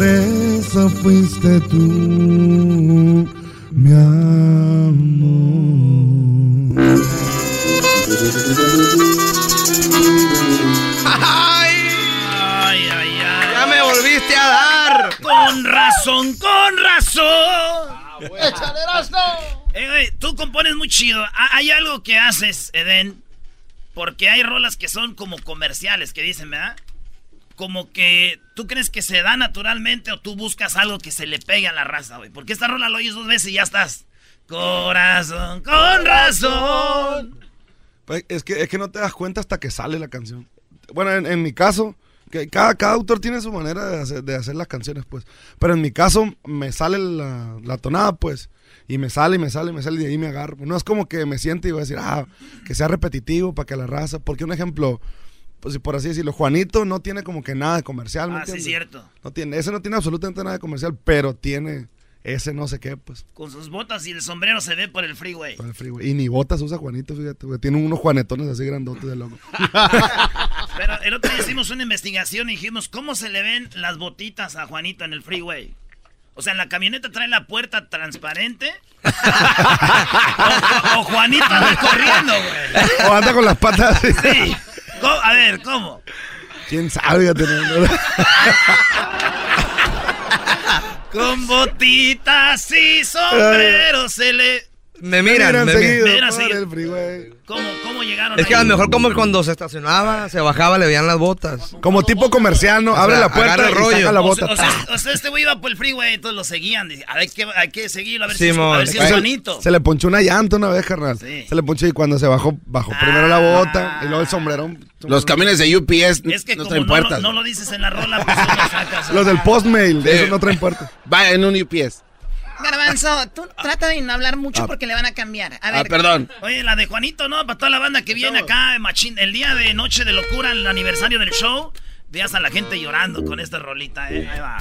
Sorpresa fuiste tú, mi Ay, ay, ay. Ya me volviste a dar. Con razón, con razón. ¡Échale, Erasmo! Eh, güey, tú compones muy chido. Ha- Hay algo que haces, Eden. Porque hay rolas que son como comerciales, que dicen, ¿verdad? Como que tú crees que se da naturalmente o tú buscas algo que se le pegue a la raza, güey. Porque esta rola lo oyes dos veces y ya estás. Corazón, con razón. Pues, es, que, es que no te das cuenta hasta que sale la canción. Bueno, en, en mi caso, que cada, cada autor tiene su manera de hacer, de hacer las canciones, pues. Pero en mi caso, me sale la, la tonada, pues. Y me sale, y me sale, y me sale, y de ahí me agarro. No es como que me siente y voy a decir, ah, que sea repetitivo para que la raza. Porque un ejemplo, pues por así decirlo, Juanito no tiene como que nada de comercial, ¿me Ah, sí, entiendes? cierto. No tiene, ese no tiene absolutamente nada de comercial, pero tiene ese no sé qué, pues. Con sus botas y el sombrero se ve por el freeway. Para el freeway. Y ni botas usa Juanito, fíjate, güey. Tiene unos juanetones así grandotes de loco. Pero el otro día hicimos una investigación y dijimos, ¿cómo se le ven las botitas a Juanito en el freeway? O sea, en la camioneta trae la puerta transparente. o, o Juanito anda corriendo, güey. O anda con las patas así. Sí. ¿Cómo? A ver, ¿cómo? ¿Quién sabe? Con botitas y sombreros se le... Me miran, Miran me seguido miran. Mira, por seguido. ¿Cómo, cómo llegaron Es que a lo mejor como cuando se estacionaba, se bajaba, le veían las botas. Como tipo comercial, ¿no? O Abre sea, la puerta y el rollo. saca la O sea, bota. o sea, o sea, este güey iba por el freeway, entonces lo seguían. Dice, Hay que, hay que seguirlo a ver si es, a ver si es Se- le ponchó una llanta una vez, carnal. Sí. Se le ponchó y cuando se bajó, bajó primero la bota y luego el sombrero. Los camiones de UPS Es que no como traen no, lo- puertas. no lo dices en la rola, pues lo sacas. Los del postmail, Sí. eso no traen puerta. Va en un UPS. Garbanzo, tú trata de no hablar mucho Ah. porque le van a cambiar. A Ah, ver, perdón. Oye, la de Juanito, ¿no? Para toda la banda que viene acá, machín, el día de Noche de Locura, el aniversario del show, veas a la gente llorando con esta rolita, ¿eh? Ahí va.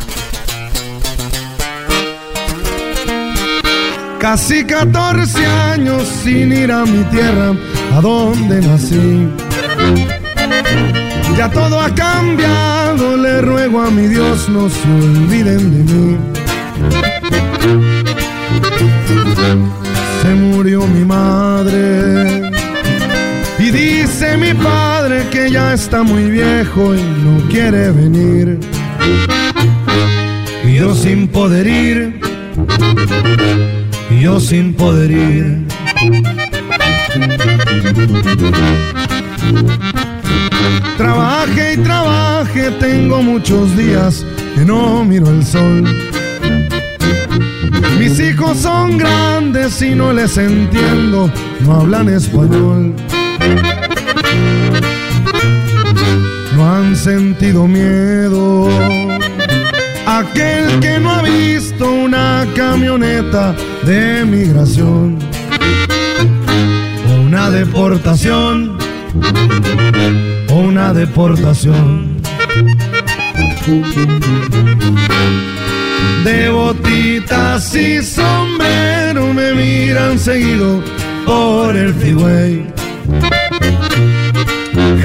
Casi 14 años sin ir a mi tierra, a donde nací. Ya todo ha cambiado, le ruego a mi Dios no se olviden de mí. Se murió mi madre y dice mi padre que ya está muy viejo y no quiere venir. Y yo sin poder ir, y yo sin poder ir. Trabaje y trabaje, tengo muchos días que no miro el sol. Mis hijos son grandes y no les entiendo, no hablan español. No han sentido miedo. Aquel que no ha visto una camioneta de migración o una deportación o una deportación de botitas y sombrero me miran seguido por el freeway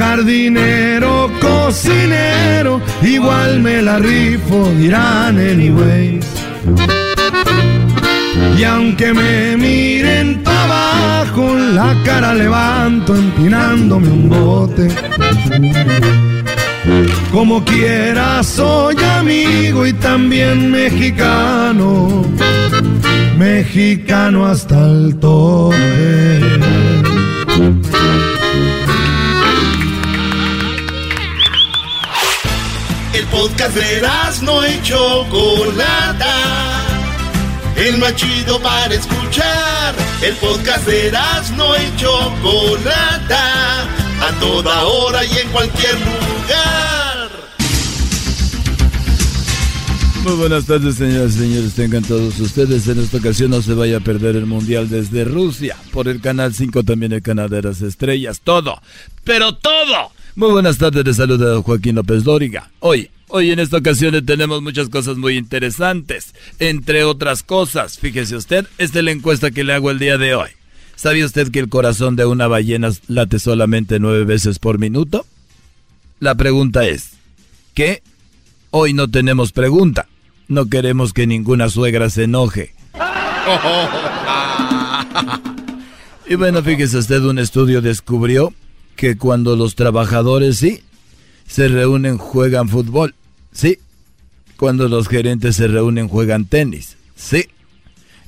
jardinero, cocinero, igual me la rifo, dirán anyways. Y aunque me miren para abajo, la cara levanto empinándome un bote. Como quiera soy amigo y también mexicano, mexicano hasta el tope. El podcast de no hecho Chocolata, el machido para escuchar. El podcast de no hecho Chocolata, a toda hora y en cualquier lugar. Muy buenas tardes, señoras y señores. Tengan todos ustedes. En esta ocasión no se vaya a perder el Mundial desde Rusia. Por el Canal 5 también el Canal de las Estrellas. Todo. Pero todo. Muy buenas tardes. Les saluda Joaquín López Dóriga. Hoy, hoy en esta ocasión tenemos muchas cosas muy interesantes. Entre otras cosas, fíjese usted, esta es la encuesta que le hago el día de hoy. ¿Sabía usted que el corazón de una ballena late solamente nueve veces por minuto? La pregunta es, ¿qué? Hoy no tenemos pregunta. No queremos que ninguna suegra se enoje. Y bueno, fíjese usted, un estudio descubrió que cuando los trabajadores, sí, se reúnen, juegan fútbol, sí. Cuando los gerentes se reúnen, juegan tenis, sí.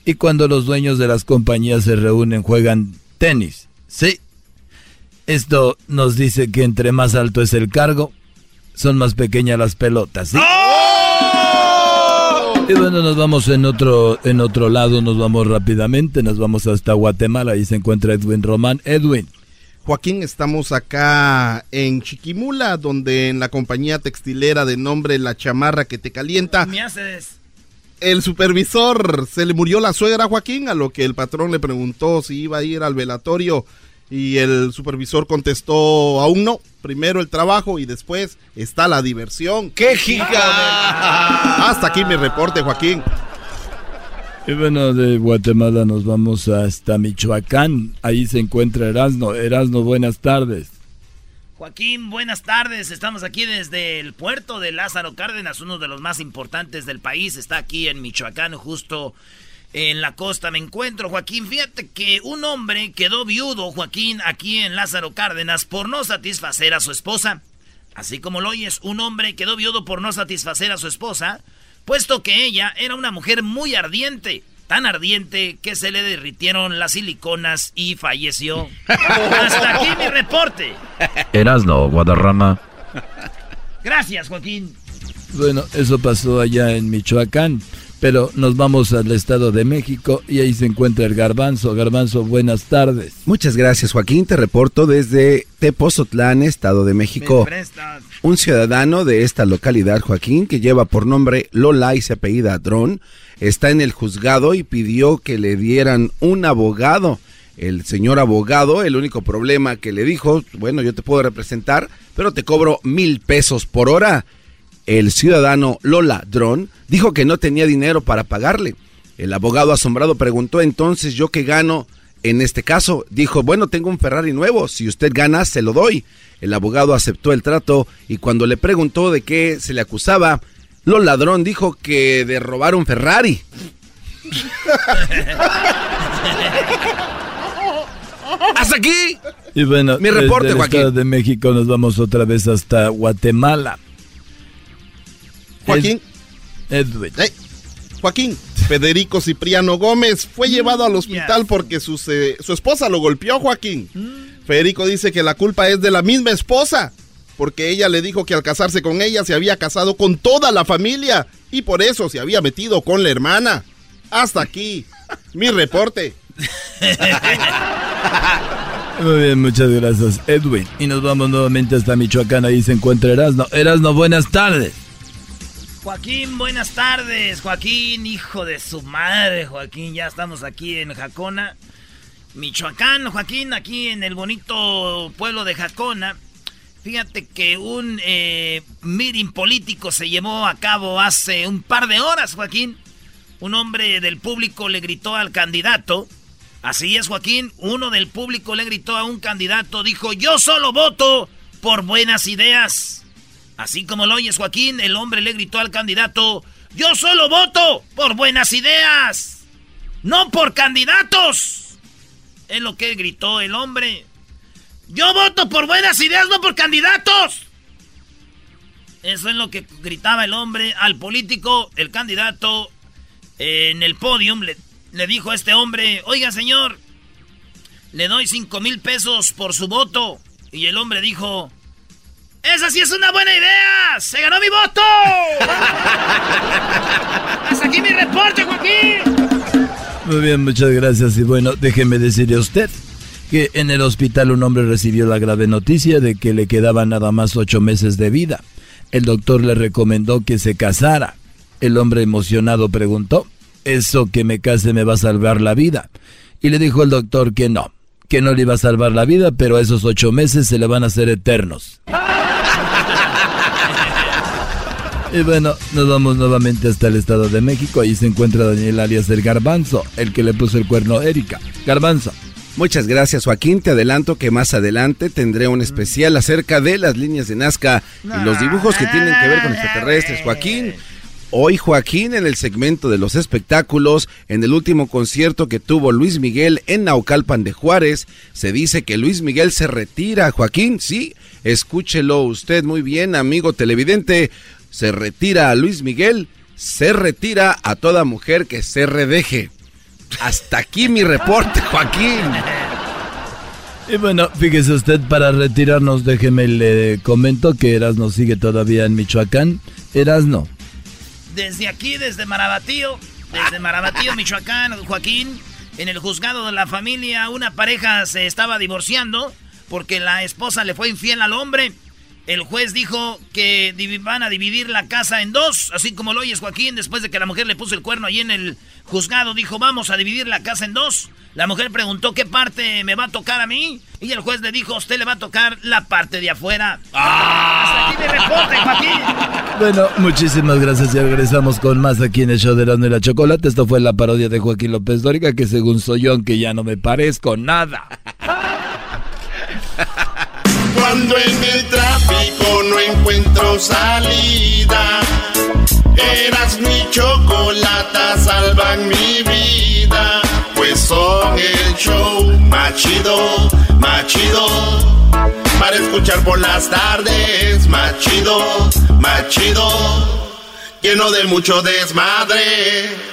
Y cuando los dueños de las compañías se reúnen, juegan tenis. Sí. Esto nos dice que entre más alto es el cargo, son más pequeñas las pelotas. ¿sí? ¡Oh! Y bueno, nos vamos en otro, en otro lado, nos vamos rápidamente, nos vamos hasta Guatemala, ahí se encuentra Edwin Román. Edwin. Joaquín, estamos acá en Chiquimula, donde en la compañía textilera de nombre La Chamarra que te calienta. Me haces el supervisor se le murió la suegra a Joaquín, a lo que el patrón le preguntó si iba a ir al velatorio y el supervisor contestó aún no. Primero el trabajo y después está la diversión. ¡Qué giga! Hasta aquí mi reporte, Joaquín. Y bueno, de Guatemala nos vamos hasta Michoacán. Ahí se encuentra Erasno. Erasno, buenas tardes. Joaquín, buenas tardes. Estamos aquí desde el puerto de Lázaro Cárdenas, uno de los más importantes del país. Está aquí en Michoacán, justo en la costa. Me encuentro, Joaquín. Fíjate que un hombre quedó viudo, Joaquín, aquí en Lázaro Cárdenas por no satisfacer a su esposa. Así como lo oyes, un hombre quedó viudo por no satisfacer a su esposa, puesto que ella era una mujer muy ardiente tan ardiente que se le derritieron las siliconas y falleció. Hasta aquí mi reporte. Erasno, Guadarrama. Gracias, Joaquín. Bueno, eso pasó allá en Michoacán. Pero nos vamos al Estado de México y ahí se encuentra el Garbanzo. Garbanzo, buenas tardes. Muchas gracias, Joaquín. Te reporto desde Tepozotlán, Estado de México. Un ciudadano de esta localidad, Joaquín, que lleva por nombre Lola y se apellida Dron, está en el juzgado y pidió que le dieran un abogado. El señor abogado, el único problema que le dijo, bueno, yo te puedo representar, pero te cobro mil pesos por hora. El ciudadano Lola Dron dijo que no tenía dinero para pagarle. El abogado asombrado preguntó entonces yo qué gano en este caso. Dijo, bueno, tengo un Ferrari nuevo, si usted gana, se lo doy. El abogado aceptó el trato y cuando le preguntó de qué se le acusaba, lo ladrón dijo que de robar un Ferrari. ¡Hasta aquí! Y bueno, mi reporte, Joaquín. de México nos vamos otra vez hasta Guatemala. Joaquín. Edwin. Joaquín, Federico Cipriano Gómez fue llevado al hospital porque su, su esposa lo golpeó, Joaquín. Mm. Federico dice que la culpa es de la misma esposa porque ella le dijo que al casarse con ella se había casado con toda la familia y por eso se había metido con la hermana. Hasta aquí, mi reporte. Muy bien, muchas gracias, Edwin. Y nos vamos nuevamente hasta Michoacán, ahí se encuentra Erasno. Erasno, buenas tardes. Joaquín, buenas tardes. Joaquín, hijo de su madre, Joaquín. Ya estamos aquí en Jacona, Michoacán. Joaquín, aquí en el bonito pueblo de Jacona. Fíjate que un eh, meeting político se llevó a cabo hace un par de horas, Joaquín. Un hombre del público le gritó al candidato. Así es, Joaquín. Uno del público le gritó a un candidato. Dijo, yo solo voto por buenas ideas. Así como lo oyes, Joaquín, el hombre le gritó al candidato, yo solo voto por buenas ideas. No por candidatos. Es lo que gritó el hombre. Yo voto por buenas ideas, no por candidatos. Eso es lo que gritaba el hombre al político, el candidato en el podium. Le, le dijo a este hombre, oiga señor, le doy cinco mil pesos por su voto. Y el hombre dijo, ¡Esa sí es una buena idea! ¡Se ganó mi voto! ¡Hasta aquí mi reporte, Joaquín! Muy bien, muchas gracias. Y bueno, déjeme decirle a usted que en el hospital un hombre recibió la grave noticia de que le quedaban nada más ocho meses de vida. El doctor le recomendó que se casara. El hombre emocionado preguntó, ¿eso que me case me va a salvar la vida? Y le dijo el doctor que no, que no le iba a salvar la vida, pero esos ocho meses se le van a hacer eternos. Y bueno, nos vamos nuevamente hasta el Estado de México. Ahí se encuentra Daniel alias el Garbanzo, el que le puso el cuerno a Erika. Garbanzo. Muchas gracias Joaquín, te adelanto que más adelante tendré un especial acerca de las líneas de Nazca y los dibujos que tienen que ver con extraterrestres. Joaquín, Hoy Joaquín en el segmento de los espectáculos, en el último concierto que tuvo Luis Miguel en Naucalpan de Juárez, se dice que Luis Miguel se retira. Joaquín, sí, escúchelo usted muy bien, amigo televidente. Se retira a Luis Miguel, se retira a toda mujer que se redeje. Hasta aquí mi reporte, Joaquín. Y bueno, fíjese usted, para retirarnos, déjeme le comento que Erasno sigue todavía en Michoacán. Erasno, desde aquí, desde Marabatío, desde Marabatío, Michoacán, Joaquín, en el juzgado de la familia, una pareja se estaba divorciando porque la esposa le fue infiel al hombre. El juez dijo que van a dividir la casa en dos, así como lo oyes Joaquín, después de que la mujer le puso el cuerno ahí en el juzgado, dijo vamos a dividir la casa en dos. La mujer preguntó qué parte me va a tocar a mí y el juez le dijo, usted le va a tocar la parte de afuera. ¡Ah! Hasta aquí mi reporte, Joaquín. Bueno, muchísimas gracias y regresamos con más aquí en el show de Erasmo y la Chocolate. Esto fue la parodia de Joaquín López Dóriga, que según soy yo, aunque ya no me parezco nada. Cuando en el tráfico no encuentro salida, eras mi chocolata, salvan mi vida. Pues son el show machido, machido. Para escuchar por las tardes, machido, machido. Lleno de mucho desmadre.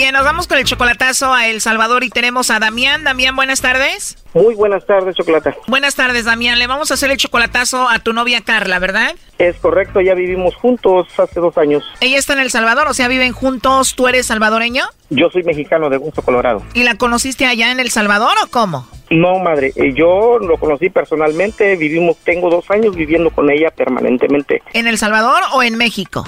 Bien, nos vamos con el chocolatazo a El Salvador y tenemos a Damián. Damián, buenas tardes. Muy buenas tardes, Chocolata. Buenas tardes, Damián. Le vamos a hacer el chocolatazo a tu novia Carla, ¿verdad? Es correcto, ya vivimos juntos hace dos años. Ella está en El Salvador, o sea, viven juntos. ¿Tú eres salvadoreño? Yo soy mexicano de Gusto, Colorado. ¿Y la conociste allá en El Salvador o cómo? No, madre, eh, yo lo conocí personalmente, vivimos, tengo dos años viviendo con ella permanentemente. ¿En El Salvador o en México?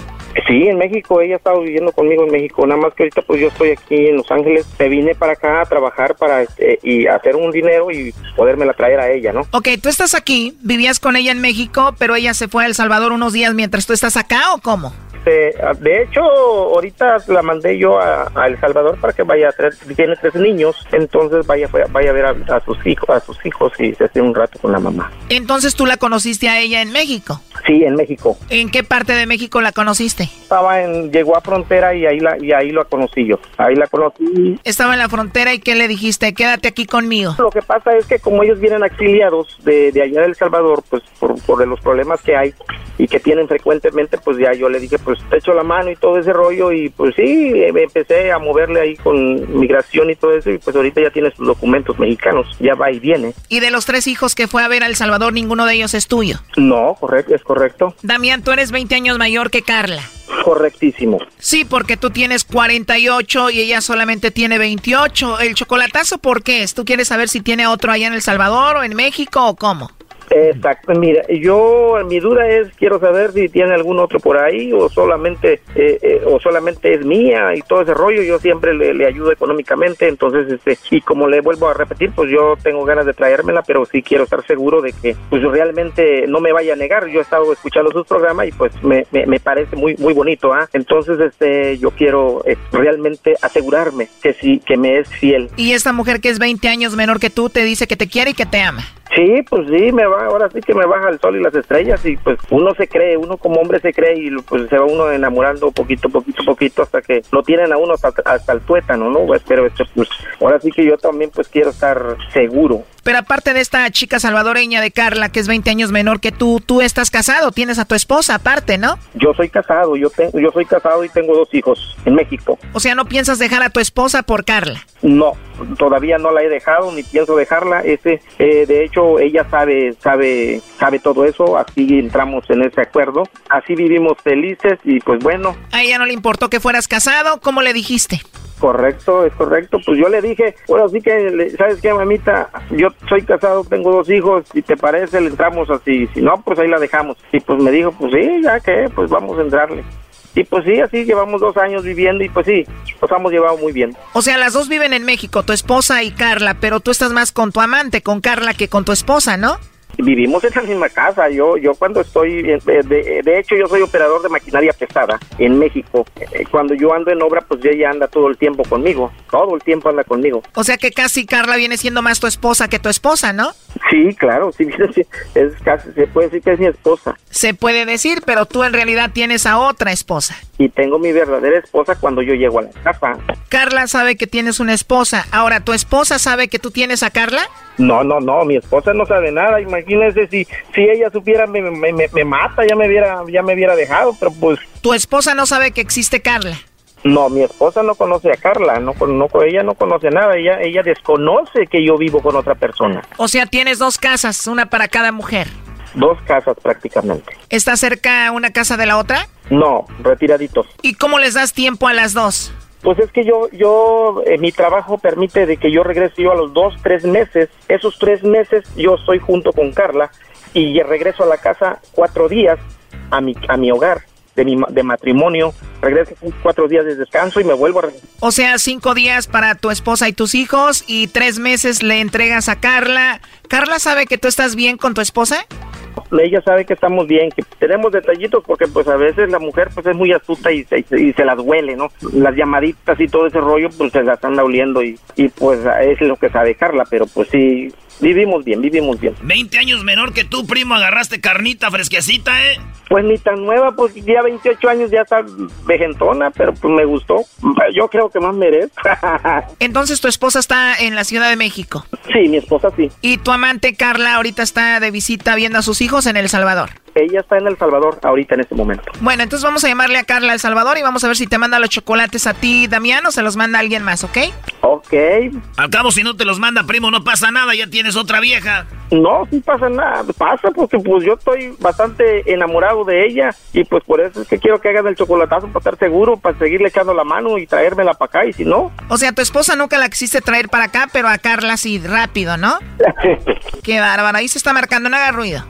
Sí, en México, ella ha estado viviendo conmigo en México, nada más que ahorita pues yo estoy aquí en Los Ángeles, me vine para acá a trabajar para este, y hacer un dinero y podérmela traer a ella, ¿no? Ok, tú estás aquí, vivías con ella en México, pero ella se fue a El Salvador unos días mientras tú estás acá o cómo? Este, de hecho, ahorita la mandé yo a, El Salvador para que vaya a traer, tiene tres niños, entonces vaya vaya a ver a, sus hijos, a sus hijos y se hace un rato con la mamá. Entonces tú la conociste a ella en México. Sí, en México. ¿En qué parte de México la conociste? Estaba en, llegó a frontera y ahí la, y ahí la conocí yo. Ahí la conocí. Estaba en la frontera y qué le dijiste, quédate aquí conmigo. Lo que pasa es que como ellos vienen exiliados de, de allá de El Salvador, pues por, por los problemas que hay y que tienen frecuentemente, pues ya yo le dije, pues te echo la mano y todo ese rollo y pues sí, empecé a moverle ahí con migración y todo eso y pues ahorita ya tiene sus documentos mexicanos, ya va y viene. ¿Y de los tres hijos que fue a ver a El Salvador, ninguno de ellos es tuyo? No, correcto, es correcto. Damián, tú eres 20 años mayor que Carla. Correctísimo. Sí, porque tú tienes 48 y ella solamente tiene 28. ¿El chocolatazo por qué es? ¿Tú quieres saber si tiene otro allá en El Salvador o en México o cómo? Exacto, mira, yo mi duda es quiero saber si tiene algún otro por ahí o solamente eh, eh, o solamente es mía y todo ese rollo. Yo siempre le, ayudo económicamente, entonces este y como le vuelvo a repetir, pues yo tengo ganas de traérmela, pero sí quiero estar seguro de que pues realmente no me vaya a negar. Yo he estado escuchando sus programas y pues me, me, parece muy muy bonito, ¿ah? Entonces este yo quiero eh, realmente asegurarme que sí que me es fiel. Y esta mujer que es 20 años menor que tú te dice que te quiere y que te ama. Sí, pues sí, me va, ahora sí que me baja el sol y las estrellas y pues uno se cree, uno como hombre se cree y pues se va uno enamorando poquito, poquito, poquito hasta que lo tienen a uno hasta, el tuétano, ¿no? Pues, pero este, pues ahora sí que yo también pues quiero estar seguro. Pero aparte de esta chica salvadoreña de Carla, que es 20 años menor que tú, tú estás casado, tienes a tu esposa aparte, ¿no? Yo soy casado, yo tengo, yo soy casado y tengo dos hijos en México. O sea, ¿no piensas dejar a tu esposa por Carla? No, todavía no la he dejado ni pienso dejarla. Ese, eh, de hecho, ella sabe, sabe, sabe todo eso. Así entramos en ese acuerdo. Así vivimos felices y pues bueno. A ella no le importó que fueras casado. ¿Cómo le dijiste? Correcto, es correcto. Pues yo le dije, bueno, sí que, ¿sabes qué, mamita? Yo soy casado, tengo dos hijos, si te parece, le entramos así. Si no, pues ahí la dejamos. Y pues me dijo, pues sí, ya que, pues vamos a entrarle. Y pues sí, así llevamos dos años viviendo y pues sí, nos hemos llevado muy bien. O sea, las dos viven en México, tu esposa y Carla, pero tú estás más con tu amante, con Carla, que con tu esposa, ¿no? Vivimos en la misma casa. Yo, yo cuando estoy, eh, de, de, hecho, yo soy operador de maquinaria pesada en México. Eh, cuando yo ando en obra, pues ella anda todo el tiempo conmigo. Todo el tiempo anda conmigo. O sea que casi Carla viene siendo más tu esposa que tu esposa, ¿no? Sí, claro, sí, es casi, se puede decir que es mi esposa. Se puede decir, pero tú en realidad tienes a otra esposa. Y tengo mi verdadera esposa cuando yo llego a la casa. Carla sabe que tienes una esposa. Ahora, ¿tu esposa sabe que tú tienes a Carla? No, no, no, mi esposa no sabe nada. Imagínese si, si ella supiera me, me, me, mata, ya me hubiera, ya me hubiera dejado, pero pues. ¿Tu esposa no sabe que existe Carla? No, mi esposa no conoce a Carla, no, no, ella no conoce nada, ella, ella desconoce que yo vivo con otra persona. O sea, tienes dos casas, una para cada mujer. Dos casas prácticamente. ¿Está cerca una casa de la otra? No, retiraditos. ¿Y cómo les das tiempo a las dos? Pues es que yo, yo, eh, mi trabajo permite de que yo regrese yo a los dos, tres meses. Esos tres meses yo estoy junto con Carla y regreso a la casa cuatro días a mi, a mi hogar de, mi, de matrimonio. Regreso cuatro días de descanso y me vuelvo a... O sea, cinco días para tu esposa y tus hijos y tres meses le entregas a Carla. ¿Carla sabe que tú estás bien con tu esposa? Ella sabe que estamos bien, que tenemos detallitos porque pues a veces la mujer pues es muy astuta y se, y se las huele, ¿no? Las llamaditas y todo ese rollo pues se las anda oliendo y, y pues es lo que sabe Carla, pero pues sí, vivimos bien, vivimos bien. 20 años menor que tú, primo, agarraste carnita fresquecita, ¿eh? Pues ni tan nueva, pues ya 28 años ya está vejentona, pero pues me gustó. Yo creo que más merezco. Entonces tu esposa está en la Ciudad de México. Sí, mi esposa sí. ¿Y tu amante Carla ahorita está de visita viendo a sus hijos en El Salvador? Ella está en El Salvador ahorita en este momento. Bueno, entonces vamos a llamarle a Carla El Salvador y vamos a ver si te manda los chocolates a ti, Damián, o se los manda alguien más, ¿ok? Ok. Al cabo, si no te los manda, primo, no pasa nada, ya tienes otra vieja. No, sí pasa nada, pasa porque pues yo estoy bastante enamorado de ella y pues por eso es que quiero que hagan el chocolatazo para estar seguro, para seguirle echando la mano y traérmela para acá y si no... O sea, tu esposa nunca la quisiste traer para acá, pero a Carla sí, rápido, ¿no? Qué bárbara, ahí se está marcando, no haga ruido.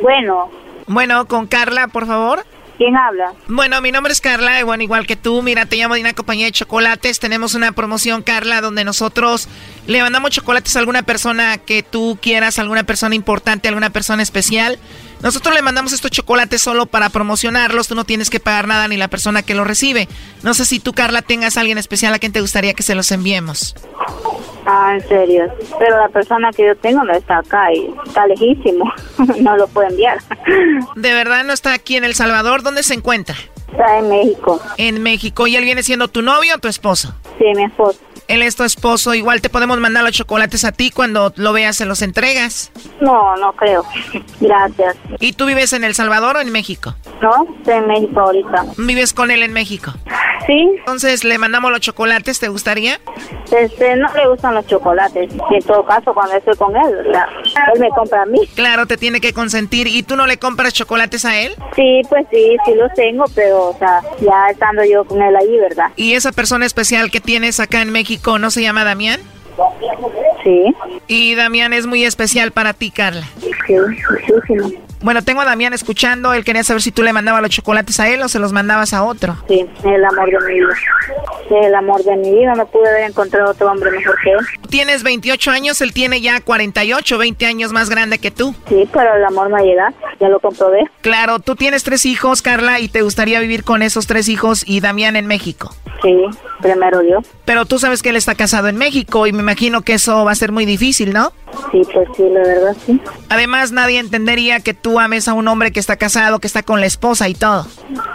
Bueno. Bueno, con Carla, por favor. ¿Quién habla? Bueno, mi nombre es Carla, y bueno, igual que tú, mira, te llamo de una compañía de chocolates. Tenemos una promoción, Carla, donde nosotros le mandamos chocolates a alguna persona que tú quieras, alguna persona importante, alguna persona especial. Nosotros le mandamos estos chocolates solo para promocionarlos, tú no tienes que pagar nada ni la persona que los recibe. No sé si tú, Carla, tengas a alguien especial a quien te gustaría que se los enviemos. Ah, en serio. Pero la persona que yo tengo no está acá y está lejísimo. no lo puedo enviar. ¿De verdad no está aquí en El Salvador? ¿Dónde se encuentra? Está en México. En México. ¿Y él viene siendo tu novio o tu esposo? Sí, mi esposo. Él es tu esposo. Igual te podemos mandar los chocolates a ti cuando lo veas, se los entregas. No, no creo. Gracias. ¿Y tú vives en El Salvador o en México? No, estoy en México ahorita. ¿Vives con él en México? Sí. Entonces, ¿le mandamos los chocolates? ¿Te gustaría? Este, no le gustan los chocolates. Y en todo caso, cuando estoy con él, él me compra a mí. Claro, te tiene que consentir. ¿Y tú no le compras chocolates a él? Sí, pues sí, sí los tengo, pero, o sea, ya estando yo con él ahí, ¿verdad? ¿Y esa persona especial que tienes acá en México no se llama Damián? Sí. ¿Y Damián es muy especial para ti, Carla? Sí, muchísimo. Bueno, tengo a Damián escuchando. Él quería saber si tú le mandabas los chocolates a él o se los mandabas a otro. Sí, el amor de mi vida. El amor de mi vida. No pude haber encontrado otro hombre mejor que él. Tienes 28 años, él tiene ya 48, 20 años más grande que tú. Sí, pero el amor me llega. Ya lo comprobé. Claro, tú tienes tres hijos, Carla, y te gustaría vivir con esos tres hijos y Damián en México. Sí, primero yo. Pero tú sabes que él está casado en México y me imagino que eso va a ser muy difícil, ¿no? Sí, pues sí, la verdad sí. Además, nadie entendería que tú ames a un hombre que está casado, que está con la esposa y todo.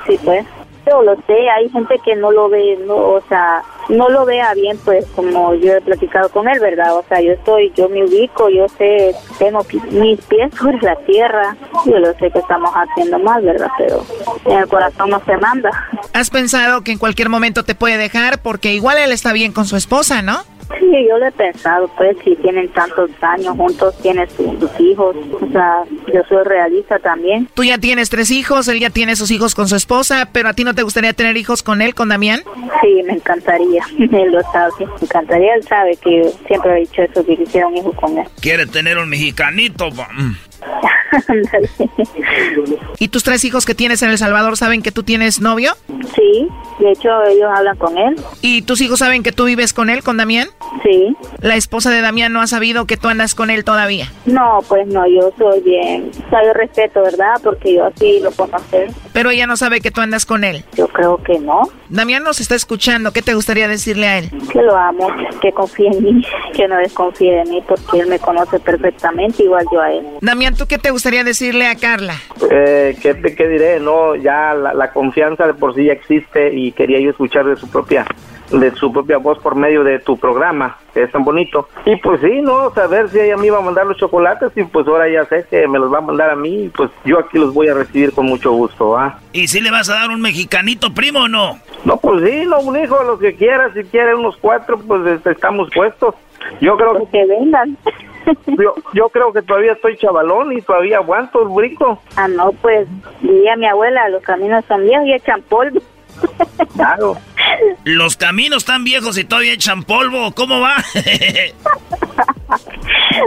Sí, pues. Yo lo sé, hay gente que no lo ve, no, o sea, no lo vea bien, pues como yo he platicado con él, ¿verdad? O sea, yo estoy, yo me ubico, yo sé, tengo mis pies sobre la tierra, yo lo sé que estamos haciendo mal, ¿verdad? Pero en el corazón no se manda. ¿Has pensado que en cualquier momento te puede dejar? Porque igual él está bien con su esposa, ¿no? Sí, yo lo he pensado, pues, si tienen tantos años juntos, tienes tus hijos, o sea, yo soy realista también. Tú ya tienes tres hijos, él ya tiene sus hijos con su esposa, pero ¿a ti no te gustaría tener hijos con él, con Damián? Sí, me encantaría, él lo sabe, me encantaría, él sabe que siempre he dicho eso, que quisiera un hijo con él. Quiere tener un mexicanito. ¿Y tus tres hijos que tienes en El Salvador saben que tú tienes novio? Sí, de hecho ellos hablan con él. ¿Y tus hijos saben que tú vives con él, con Damián? Sí. ¿La esposa de Damián no ha sabido que tú andas con él todavía? No, pues no, yo soy bien. O sea, yo respeto, ¿verdad? Porque yo así lo puedo hacer. Pero ella no sabe que tú andas con él. Yo creo que no. Damián nos está escuchando. ¿Qué te gustaría decirle a él? Que lo amo, que confíe en mí, que no desconfíe de mí porque él me conoce perfectamente, igual yo a él. Damián, ¿tú qué te gustaría decirle a Carla? Eh, ¿qué, ¿Qué diré? No, ya la, la confianza de por sí ya existe y quería yo escuchar de su propia de su propia voz por medio de tu programa, que es tan bonito. Y pues sí, no, saber si ella me iba a mandar los chocolates y pues ahora ya sé que me los va a mandar a mí y pues yo aquí los voy a recibir con mucho gusto, ¿ah? ¿Y si le vas a dar un mexicanito primo o no? No, pues sí, no, un hijo, los que quiera, si quiere unos cuatro, pues este, estamos puestos. Yo creo que... vengan. Yo, yo creo que todavía estoy chavalón y todavía aguanto el brico. Ah, no, pues, diría mi abuela, los caminos son viejos y echan polvo. Claro. Los caminos están viejos y todavía echan polvo. ¿Cómo va?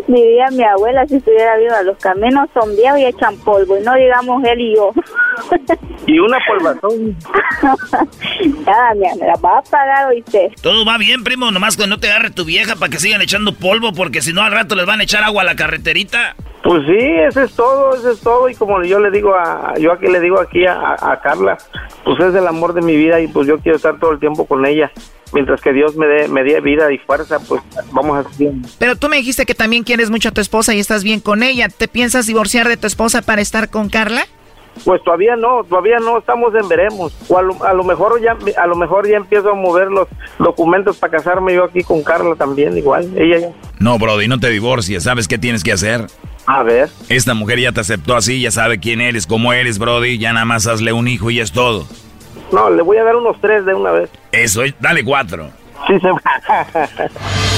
Diría mi abuela si estuviera viva, los caminos son viejos y echan polvo, y no digamos él y yo. Y una polvazón. ya, me la va a pagar, oíste. Todo va bien, primo, nomás que no te agarre tu vieja para que sigan echando polvo, porque si no al rato les van a echar agua a la carreterita. Pues sí, eso es todo, eso es todo. Y como yo le digo a, yo aquí le digo aquí a, a Carla, pues es el amor de mi vida y pues yo quiero estar todo el tiempo con ella mientras que Dios me dé me dé vida y fuerza, pues vamos a seguir. Pero tú me dijiste que también quieres mucho a tu esposa y estás bien con ella. ¿Te piensas divorciar de tu esposa para estar con Carla? Pues todavía no, todavía no estamos en veremos. O a lo, a lo mejor ya a lo mejor ya empiezo a mover los documentos para casarme yo aquí con Carla también igual. Ella ya. No, brody, no te divorcies. ¿Sabes qué tienes que hacer? A ver. Esta mujer ya te aceptó así, ya sabe quién eres, cómo eres, brody. Ya nada más hazle un hijo y es todo. No, le voy a dar unos tres de una vez. Eso, dale cuatro. Sí, se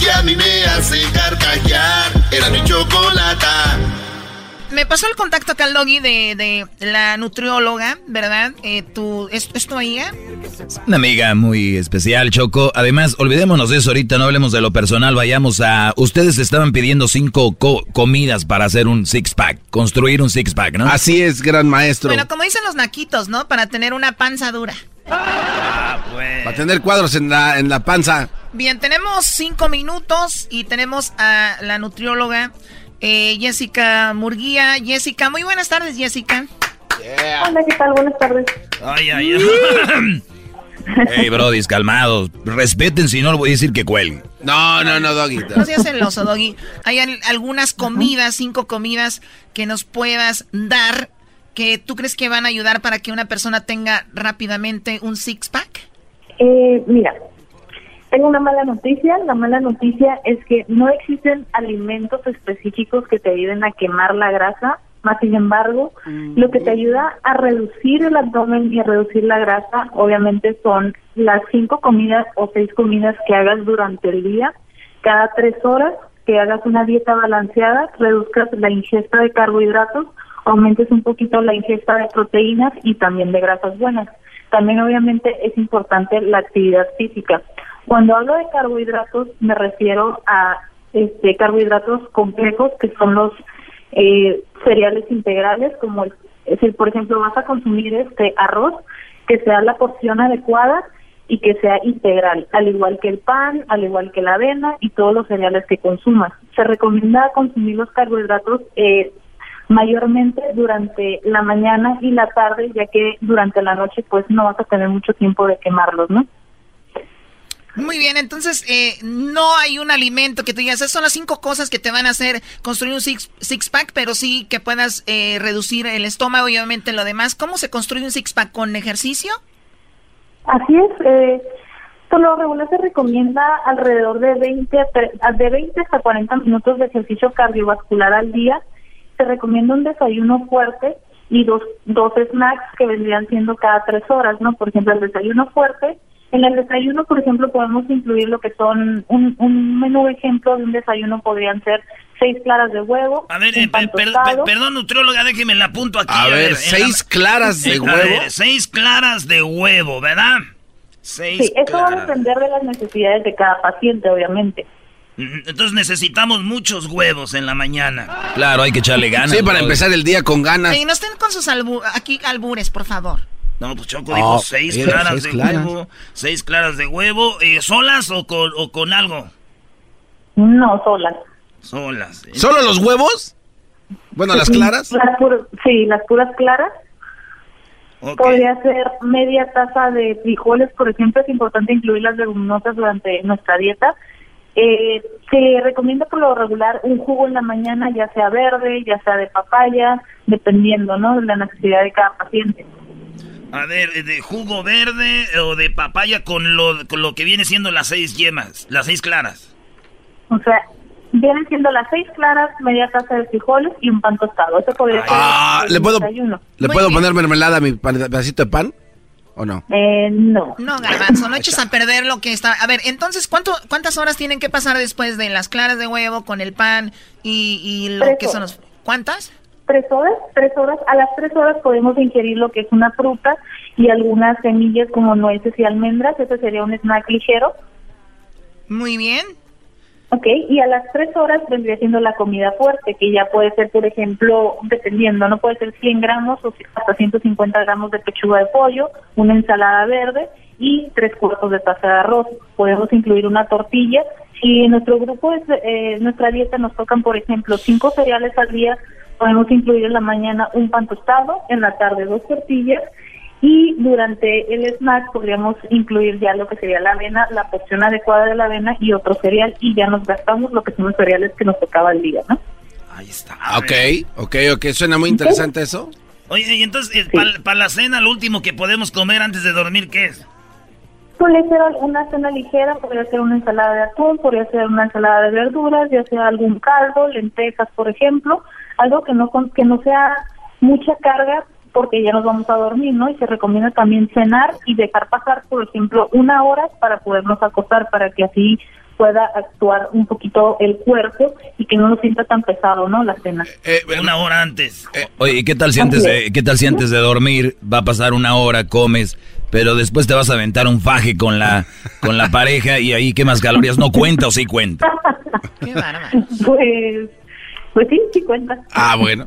que a mí me hace carcajear. Era mi chocolata. Me pasó el contacto acá al doggy de, de la nutrióloga, ¿verdad? Eh, tu, ¿es, ¿Es tu amiga? Una amiga muy especial, Choco. Además, olvidémonos de eso ahorita, no hablemos de lo personal, vayamos a... Ustedes estaban pidiendo cinco co- comidas para hacer un six-pack, construir un six-pack, ¿no? Así es, gran maestro. Bueno, como dicen los naquitos, ¿no? Para tener una panza dura. Para tener cuadros en la, en la panza. Bien, tenemos cinco minutos y tenemos a la nutrióloga eh, Jessica Murguía. Jessica, muy buenas tardes, Jessica. Hola, ¿qué tal? Buenas tardes. Ay, ay, ay. Hey, brodis, calmados. Respeten, si no, le voy a decir que cuelguen. No, no, no, Doggy. No seas celoso, Doggy. Hay al- algunas comidas, cinco comidas que nos puedas dar que tú crees que van a ayudar para que una persona tenga rápidamente un six-pack. Eh, mira, tengo una mala noticia. La mala noticia es que no existen alimentos específicos que te ayuden a quemar la grasa Más sin embargo, lo que te ayuda a reducir el abdomen y a reducir la grasa, obviamente son las cinco comidas o seis comidas que hagas durante el día, cada tres horas, que hagas una dieta balanceada, reduzcas la ingesta de carbohidratos, aumentes un poquito la ingesta de proteínas y también de grasas buenas. También obviamente es importante la actividad física. Cuando hablo de carbohidratos me refiero a este carbohidratos complejos que son los eh, cereales integrales como el, si por ejemplo vas a consumir este arroz que sea la porción adecuada y que sea integral, al igual que el pan, al igual que la avena y todos los cereales que consumas. Se recomienda consumir los carbohidratos eh, mayormente durante la mañana y la tarde, ya que durante la noche pues no vas a tener mucho tiempo de quemarlos, ¿no? Muy bien, entonces eh, no hay un alimento que tú digas, esas son las cinco cosas que te van a hacer construir un six, six pack, pero sí que puedas eh, reducir el estómago y obviamente lo demás. ¿Cómo se construye un six pack con ejercicio? Así es, eh, por lo regular se recomienda alrededor de 20, de 20 hasta 40 minutos de ejercicio cardiovascular al día. Se recomienda un desayuno fuerte y dos, dos snacks que vendrían siendo cada tres horas, ¿no? Por ejemplo, el desayuno fuerte en el desayuno, por ejemplo, podemos incluir lo que son un, un menú ejemplo de un desayuno podrían ser seis claras de huevo. A ver, eh, perdón, nutrióloga, déjeme la apunto aquí. A, ver, seis claras de huevo. seis claras de huevo, ¿verdad? Seis sí, eso va a depender de las necesidades de cada paciente, obviamente. Entonces necesitamos muchos huevos en la mañana. Claro, hay que echarle ganas. Sí, para empezar el día con ganas. no estén con sus aquí albures, por favor. No, pues Choco dijo oh, seis claras de huevo. Seis claras de huevo. Eh, ¿Solas o con, o con algo? No, solas. Solas. ¿eh? ¿Solo los huevos? Bueno, ¿las claras? sí, las puras claras. Podría ser media taza de frijoles, por ejemplo, es importante incluir las leguminosas durante nuestra dieta. Eh, se recomienda por lo regular un jugo en la mañana, ya sea verde, ya sea de papaya, dependiendo, ¿no? De la necesidad de cada paciente. A ver, de jugo verde o de papaya con lo, con lo que viene siendo las seis yemas, las seis claras. O sea, vienen siendo las seis claras, media taza de frijoles y un pan tostado. Eso podría ser ah, ¿le puedo, ¿Le puedo poner mermelada a mi pedacito de pan? ¿O no? Eh, no. No, garbanzo, no eches a perder lo que está... A ver, entonces, ¿cuánto, ¿cuántas horas tienen que pasar después de las claras de huevo con el pan y, y lo que son los... ¿Cuántas? Tres horas, tres horas, a las tres horas podemos ingerir lo que es una fruta y algunas semillas como nueces y almendras, ese sería un snack ligero. Muy bien. Ok, y a las tres horas vendría siendo la comida fuerte, que ya puede ser, por ejemplo, dependiendo, no puede ser 100 gramos o hasta 150 gramos de pechuga de pollo, una ensalada verde y tres cuartos de taza de arroz. Podemos incluir una tortilla. Si en nuestro grupo, es, eh, nuestra dieta nos tocan, por ejemplo, cinco cereales al día, podemos incluir en la mañana un pan tostado, en la tarde dos tortillas y durante el snack podríamos incluir ya lo que sería la avena, la porción adecuada de la avena y otro cereal y ya nos gastamos lo que son los cereales que nos tocaba el día, ¿no? Ahí está. Ok, ok, ok, suena muy interesante eso. Oye, y entonces, eh, para la cena, lo último que podemos comer antes de dormir, ¿qué es? Puede ser una cena ligera, podría ser una ensalada de atún, podría ser una ensalada de verduras, ya sea algún caldo, lentejas, por ejemplo, algo que no que no sea mucha carga porque ya nos vamos a dormir, ¿no? Y se recomienda también cenar y dejar pasar, por ejemplo, una hora para podernos acostar, para que así pueda actuar un poquito el cuerpo y que no nos sienta tan pesado, ¿no? La cena. Eh, eh, una hora antes. Eh, oye, ¿qué tal si antes de, qué tal si antes de dormir va a pasar una hora, comes, pero después te vas a aventar un faje con la con la pareja y ahí qué más calorías no cuenta o sí cuenta? Qué pues pues sí, sí cuenta. Ah, bueno.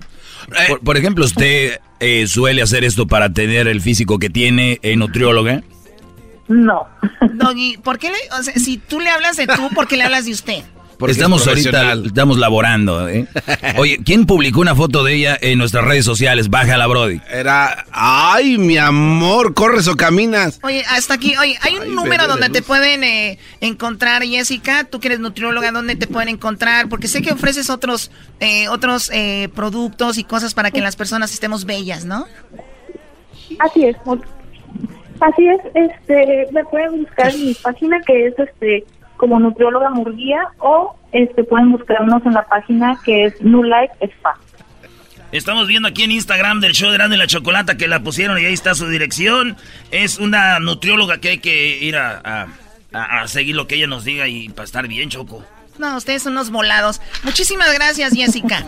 Por, ejemplo, ¿usted eh, suele hacer esto para tener el físico que tiene en nutrióloga? No. Doggy, ¿por qué le, o sea, si tú le hablas de tú, ¿por qué le hablas de usted? Estamos ahorita, estamos laborando, ¿eh? Oye, ¿quién publicó una foto de ella en nuestras redes sociales? Bájala, Brody. Era, ay, mi amor, corres o caminas. Oye, hasta aquí, oye, hay un número donde te pueden eh, encontrar, Jessica, tú que eres nutrióloga, ¿dónde te pueden encontrar? Porque sé que ofreces otros, eh, otros eh, productos y cosas para que las personas estemos bellas, ¿no? Así es. Así es, este, me pueden buscar en mi página que es este como nutrióloga Murguía o este pueden buscarnos en la página que es New Spa. Estamos viendo aquí en Instagram del show de Grande la Chocolata que la pusieron y ahí está su dirección. Es una nutrióloga que hay que ir a, a seguir lo que ella nos diga y para estar bien, Choco. No, ustedes son unos volados. Muchísimas gracias, Jessica.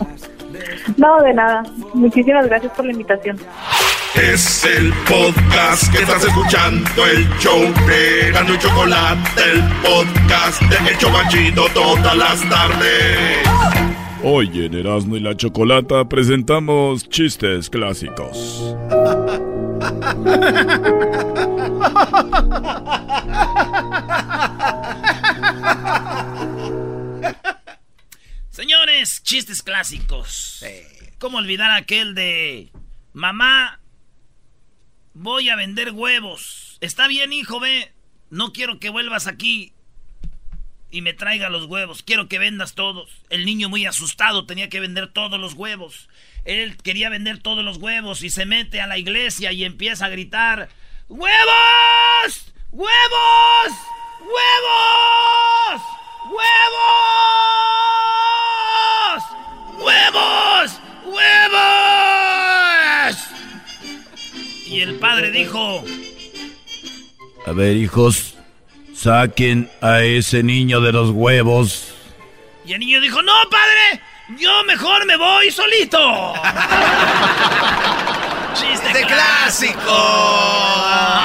No, de nada. Muchísimas gracias por la invitación. Es el podcast que estás escuchando, el show de Gano y Chocolate, el podcast de El Chobachito todas las tardes. Hoy en Erasmo y la Chocolata presentamos chistes clásicos. Señores, chistes clásicos. ¿Cómo olvidar aquel de mamá? Voy a vender huevos. Está bien, hijo, ve. No quiero que vuelvas aquí y me traiga los huevos. Quiero que vendas todos. El niño muy asustado tenía que vender todos los huevos. Él quería vender todos los huevos y se mete a la iglesia y empieza a gritar, ¡Huevos! ¡Huevos! ¡Huevos! ¡Huevos! ¡Huevos! ¡Huevos! Y el padre dijo, A ver, hijos, saquen a ese niño de los huevos. Y el niño dijo, no, padre, yo mejor me voy solito. Chiste clásico.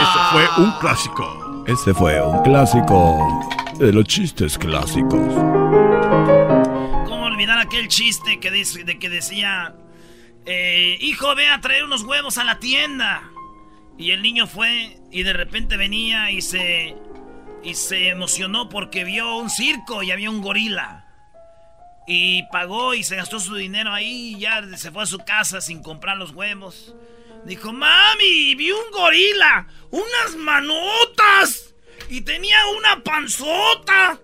Ese fue un clásico. Ese fue un clásico de los chistes clásicos. ¿Cómo olvidar aquel chiste que, de que decía, eh, hijo, ve a traer unos huevos a la tienda? Y el niño fue y de repente venía y se, y se emocionó porque vio un circo y había un gorila. Y pagó y se gastó su dinero ahí y ya se fue a su casa sin comprar los huevos. Dijo, mami, vi un gorila, unas manotas y tenía una panzota,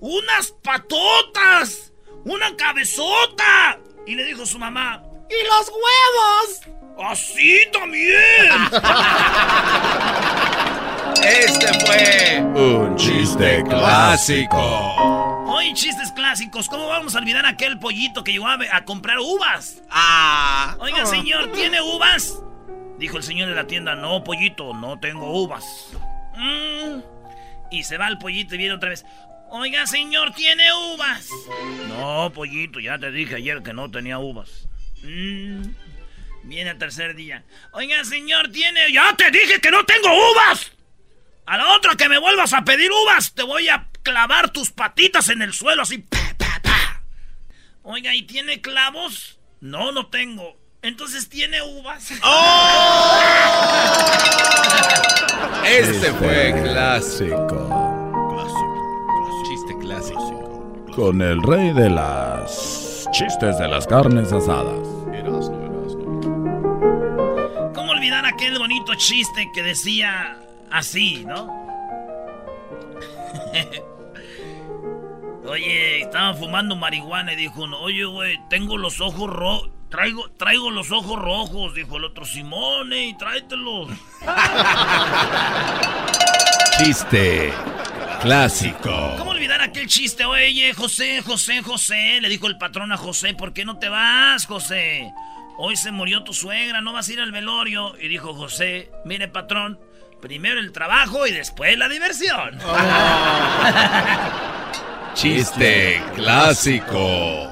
unas patotas, una cabezota. Y le dijo su mamá, ¿y los huevos? Así también. Este fue un chiste clásico. Hoy chistes clásicos. ¿Cómo vamos a olvidar aquel pollito que llegó a, a comprar uvas? Ah. Oiga, señor, ¿tiene uvas? Dijo el señor de la tienda, no, pollito, no tengo uvas. Mm. Y se va el pollito y viene otra vez. Oiga, señor, ¿tiene uvas? No, pollito, ya te dije ayer que no tenía uvas. Mm. Viene el tercer día. Oiga, señor, ¿tiene...? Ya te dije que no tengo uvas. A la otra que me vuelvas a pedir uvas, te voy a clavar tus patitas en el suelo así. pa, pa, pa. Oiga, ¿y tiene clavos? No, no tengo. Entonces tiene uvas. ¡Oh! Este fue clásico. Chiste clásico. Con el rey de las chistes de las carnes asadas. ¿Cómo olvidar aquel bonito chiste que decía así, no? Oye, estaban fumando marihuana y dijo, uno, oye, güey, tengo los ojos rojos. Traigo, traigo los ojos rojos, dijo el otro, Simone, y tráetelos. Chiste clásico. ¿Cómo olvidar aquel chiste? Oye, José, José, José, le dijo el patrón a José, ¿por qué no te vas, José? Hoy se murió tu suegra, no vas a ir al velorio. Y dijo José, mire, patrón, primero el trabajo y después la diversión. Chiste clásico.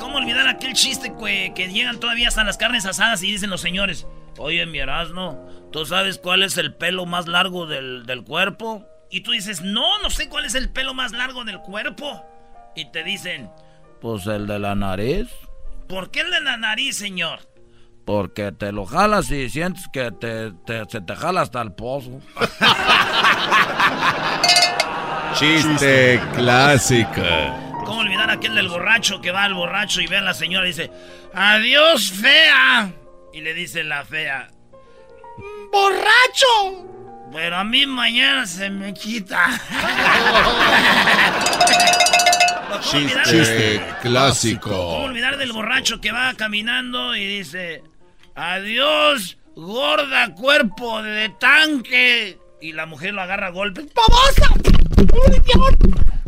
¿Cómo olvidar aquel chiste que, que llegan todavía hasta las carnes asadas y dicen los señores, oye, mi Erasmo, ¿tú sabes cuál es el pelo más largo del, del cuerpo? Y tú dices, no, no sé cuál es el pelo más largo del cuerpo. Y te dicen, Pues el de la nariz. ¿por qué el de la nariz, señor? Porque te lo jalas y sientes que te, te- se te jala hasta el pozo. Chiste clásico. ¿Cómo olvidar aquel del borracho que va al borracho y ve a la señora y dice, adiós, fea? Y le dice la fea, ¡borracho! Pero a mí mañana se me quita. ¿Cómo Chiste ¿Cómo clásico. olvidar del borracho que va caminando y dice, adiós, gorda cuerpo de tanque? Y la mujer lo agarra a golpes. ¡Babosa!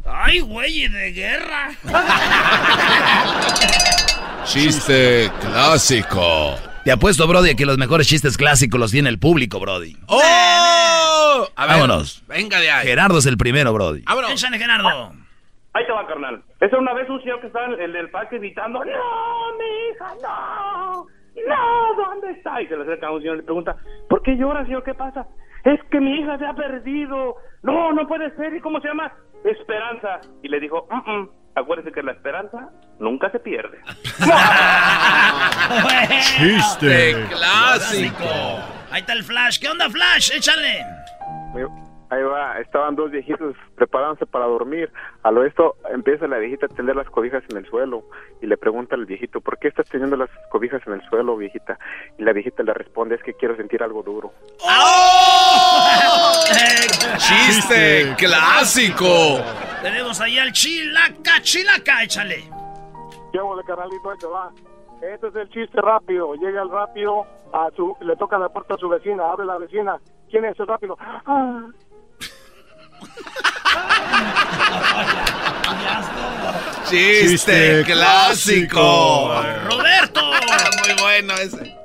¡Ay, güey, de guerra! Chiste clásico. Te apuesto, Brody, que los mejores chistes clásicos los tiene el público, Brody. ¡Oh! A ver, Vámonos. Venga de ahí. Gerardo es el primero, Brody. Vámonos. Échale, Gerardo. Ahí te va, carnal. Esa una vez un señor que estaba en el, del parque gritando, no, mi hija, no, no, ¿dónde está? Y se le acerca a un señor y le pregunta, ¿por qué llora, señor? ¿Qué pasa? Es que mi hija se ha perdido. No, no puede ser. ¿Y cómo se llama? Esperanza. Y le dijo, mm, mm, acuérdese que la esperanza nunca se pierde. Chiste clásico. Ahí está el Flash. ¿Qué onda, Flash? Échale. Ahí va, estaban dos viejitos preparándose para dormir. A lo esto empieza la viejita a tender las cobijas en el suelo y le pregunta al viejito, ¿por qué estás teniendo las cobijas en el suelo, viejita? Y la viejita le responde, es que quiero sentir algo duro. Chiste clásico. Tenemos ahí al Chilaca, Chilaca, échale. ¿Qué de carnalito? Ahí te va. Este es el chiste rápido. Llega el rápido, a su, le toca la puerta a su vecina, abre la vecina. ¿Quién es el rápido? Ah. Chiste clásico. Roberto. Muy bueno ese.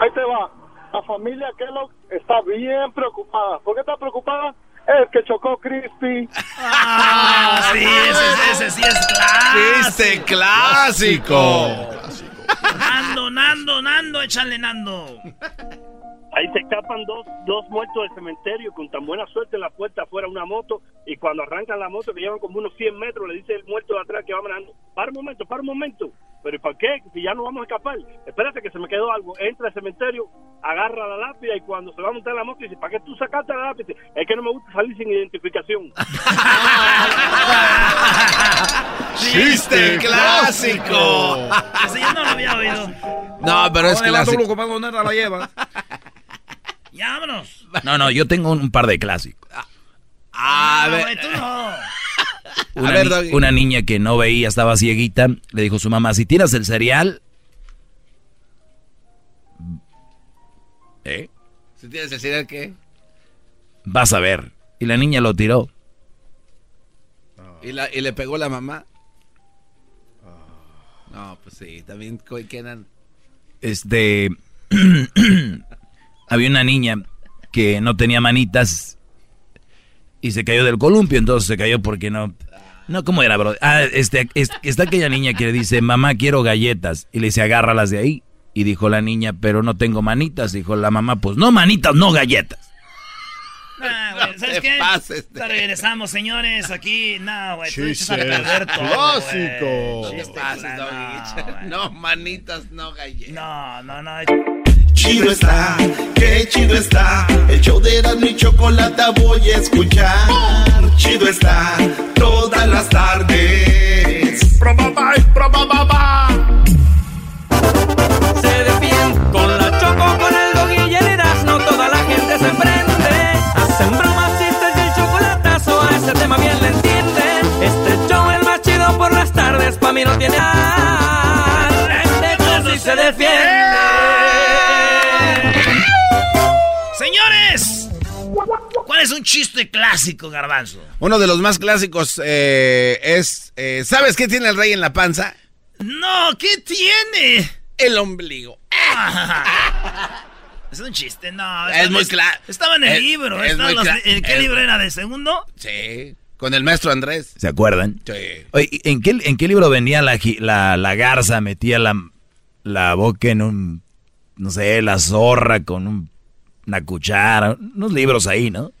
Ahí te va. La familia Kellogg está bien preocupada. ¿Por qué está preocupada? Es que chocó Crispy. Ah, sí, ese, ese sí es clásico. Chiste clásico. Nando, Nando, Nando, échale Nando. Ahí se escapan dos, dos muertos del cementerio con tan buena suerte en la puerta afuera una moto y cuando arrancan la moto que llevan como unos 100 metros le dice el muerto de atrás que va manejando, para un momento, para un momento. Pero ¿y para qué? Si ya no vamos a escapar. Espérate que se me quedó algo. Entra al cementerio, agarra la lápida y cuando se va a montar la moto dice, ¿para qué tú sacaste la lápida? Es que no me gusta salir sin identificación. Chiste clásico. Ese yo no lo había oído. No, pero es clásico. la lleva. Ya, vámonos. No, no, yo tengo un par de clásicos. A No, ver. tú no. Una, A ver, ni- Doggy. una niña que no veía, estaba cieguita, le dijo a su mamá, si tiras el cereal... ¿Eh? ¿Si tienes el cereal qué? Vas a ver. Y la niña lo tiró. ¿Y, la, y le pegó la mamá. No, pues sí, también quedan. Este... había una niña que no tenía manitas y se cayó del columpio, entonces se cayó porque no... No, ¿cómo era, bro? Ah, este, es- está aquella niña que le dice, mamá, quiero galletas. Y le dice, agárralas de ahí. Y dijo la niña, pero no tengo manitas. Dijo la mamá, pues no manitas, no galletas. Nah, güey, ¿Sabes te qué? pases de- regresamos, señores, aquí. No, güey, tú dices a perder todo, clásico. No Doggy. No, manitas, no galletas. No, no, no. Chido está, qué chido está. El show de Erasmo y Chocolata voy a escuchar. Chido está, todas las tardes. Se defiende con la choco, con el dog y el Erasmo, toda la gente se prende. Hacen bromas, chistes y el chocolatazo, a ese tema bien le entienden. Este show es más chido por las tardes, pa' mí no tiene ar. Este show sí se defiende. ¿Cuál es un chiste clásico, Garbanzo? Uno de los más clásicos eh, es. eh, ¿Sabes qué tiene el rey en la panza? No, ¿qué tiene? El ombligo. Es un chiste, no. Es muy claro. Estaba en el Es- libro. es estaban muy los- cla- ¿En qué es- libro era? ¿De segundo? Sí. Con el maestro Andrés. ¿Se acuerdan? Sí. Oye, ¿en qué, ¿en qué libro venía la, la, la garza? Metía la, la boca en un, no sé, la zorra con un- una cuchara. Unos libros ahí, ¿no?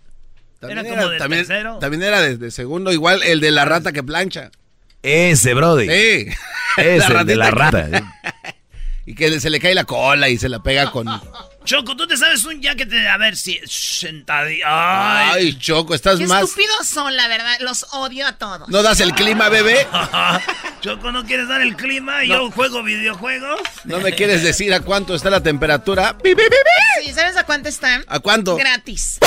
También Era como del también, tercero. también era de, de segundo, igual el de la rata que plancha. Ese, Brody. Sí. Ese, el de la que- rata. Y que se le cae la cola y se la pega con. Choco, tú te sabes un ya que te. A ver si. Sentadillo. Ay. Ay, Choco, estás Qué más. estúpidos son, la verdad. Los odio a todos. ¿No das el clima, bebé? Choco, ¿no quieres dar el clima? y No. Yo juego videojuegos. ¿No me quieres decir a cuánto está la temperatura? Sí, ¿Sabes a cuánto están? ¿A cuánto? Gratis.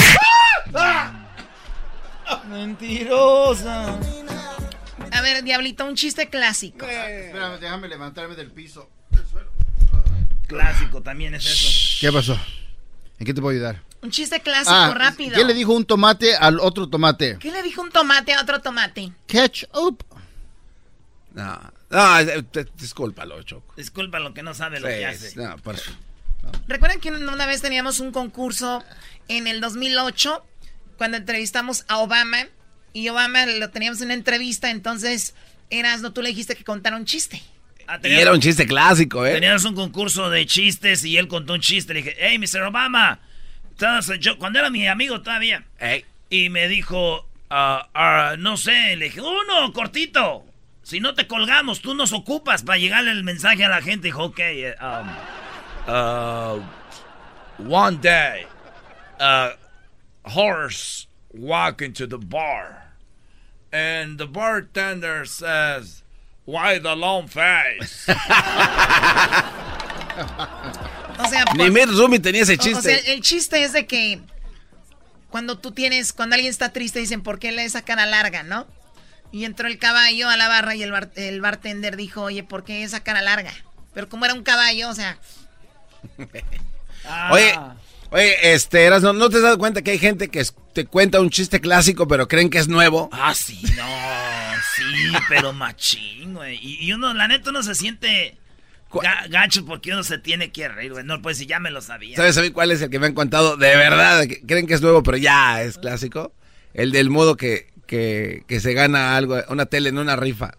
Mentirosa. A ver, Diablito, un chiste clásico. Espérame, déjame levantarme del piso. Clásico también es eso. ¿Qué pasó? ¿En qué te puedo ayudar? Un chiste clásico, Ah, rápido. ¿Qué le dijo un tomate al otro tomate? ¿Qué le dijo un tomate a otro tomate? Ketchup. No. No, discúlpalo, Choco. Disculpa lo que no sabe lo Sí, que hace. no, por- ¿Recuerdan que una vez teníamos un concurso en el 2008 cuando entrevistamos a Obama? Y Obama lo teníamos en una entrevista, entonces Erasno, tú le dijiste que contara un chiste. Ah, Y era un chiste clásico, ¿eh? Teníamos un concurso de chistes y él contó un chiste. Le dije, hey, Mr. Obama. Yo, cuando era mi amigo todavía. Y me dijo, ah, no sé, le dije, uno, cortito. Si no te colgamos, tú nos ocupas para llegarle el mensaje a la gente. Dijo, ok, um, uh, one day, a horse walk into the bar. And the bartender says, why the long face? O sea, Ni Mitt Rumi tenía ese chiste. O, sea, el chiste es de que cuando tú tienes, cuando alguien está triste, dicen, ¿por qué le esa cara larga, no? Y entró el caballo a la barra y el, bar- el bartender dijo, oye, ¿por qué esa cara larga? Pero como era un caballo, o sea... Oye, oye, este, Eras, ¿no, ¿no te has dado cuenta que hay gente que te cuenta un chiste clásico pero creen que es nuevo? Ah, sí, no, pero machín, güey. Y, uno, la neta, uno se siente ga- gacho porque uno se tiene que reír, güey. No, pues si ya me lo sabía. ¿Sabes a mí cuál es el que me han contado de verdad? creen que es nuevo pero ya es clásico. El del modo que, que, que se gana algo, una tele en una rifa.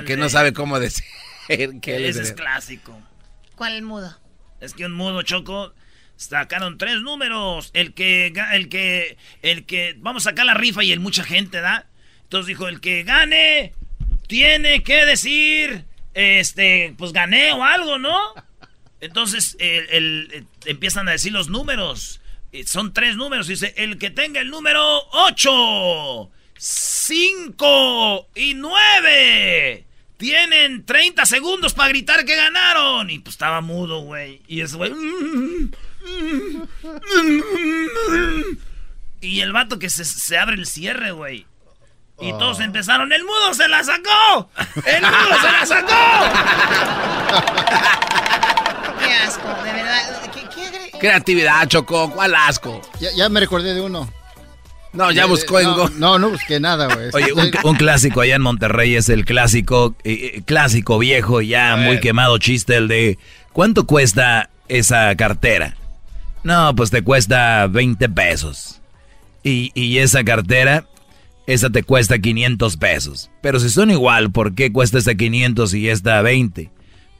Y que no sabe cómo decir que él Ese es es clásico. ¿Cuál mudo? Es que un mudo choco sacaron tres números. El que, el que, el que, vamos a sacar la rifa y el mucha gente, ¿da? Entonces dijo, el que gane tiene que decir, este, pues gané o algo, ¿no? Entonces el, eh, empiezan a decir los números. Eh, Son tres números. Dice, el que tenga el número 8, 5 y 9. Tienen 30 segundos para gritar que ganaron. Y pues estaba mudo, güey. Y ese güey... Y el vato que se, se abre el cierre, güey. Y Oh. todos empezaron, ¡el mudo se la sacó! ¡El mudo se la sacó! Qué asco, de verdad. ¿Qué, qué agre- Creatividad, Choco, ¿cuál asco? Ya, ya me recordé de uno. No, ya Eh, buscó en no, No, no busqué nada, güey. Oye, un, un clásico allá en Monterrey es el clásico, eh, eh, clásico viejo, ya muy quemado chiste, el de ¿cuánto cuesta esa cartera? No, pues te cuesta 20 pesos. Y, y esa cartera, esa te cuesta 500 pesos. Pero si son igual, ¿por qué cuesta esta 500 y esta 20?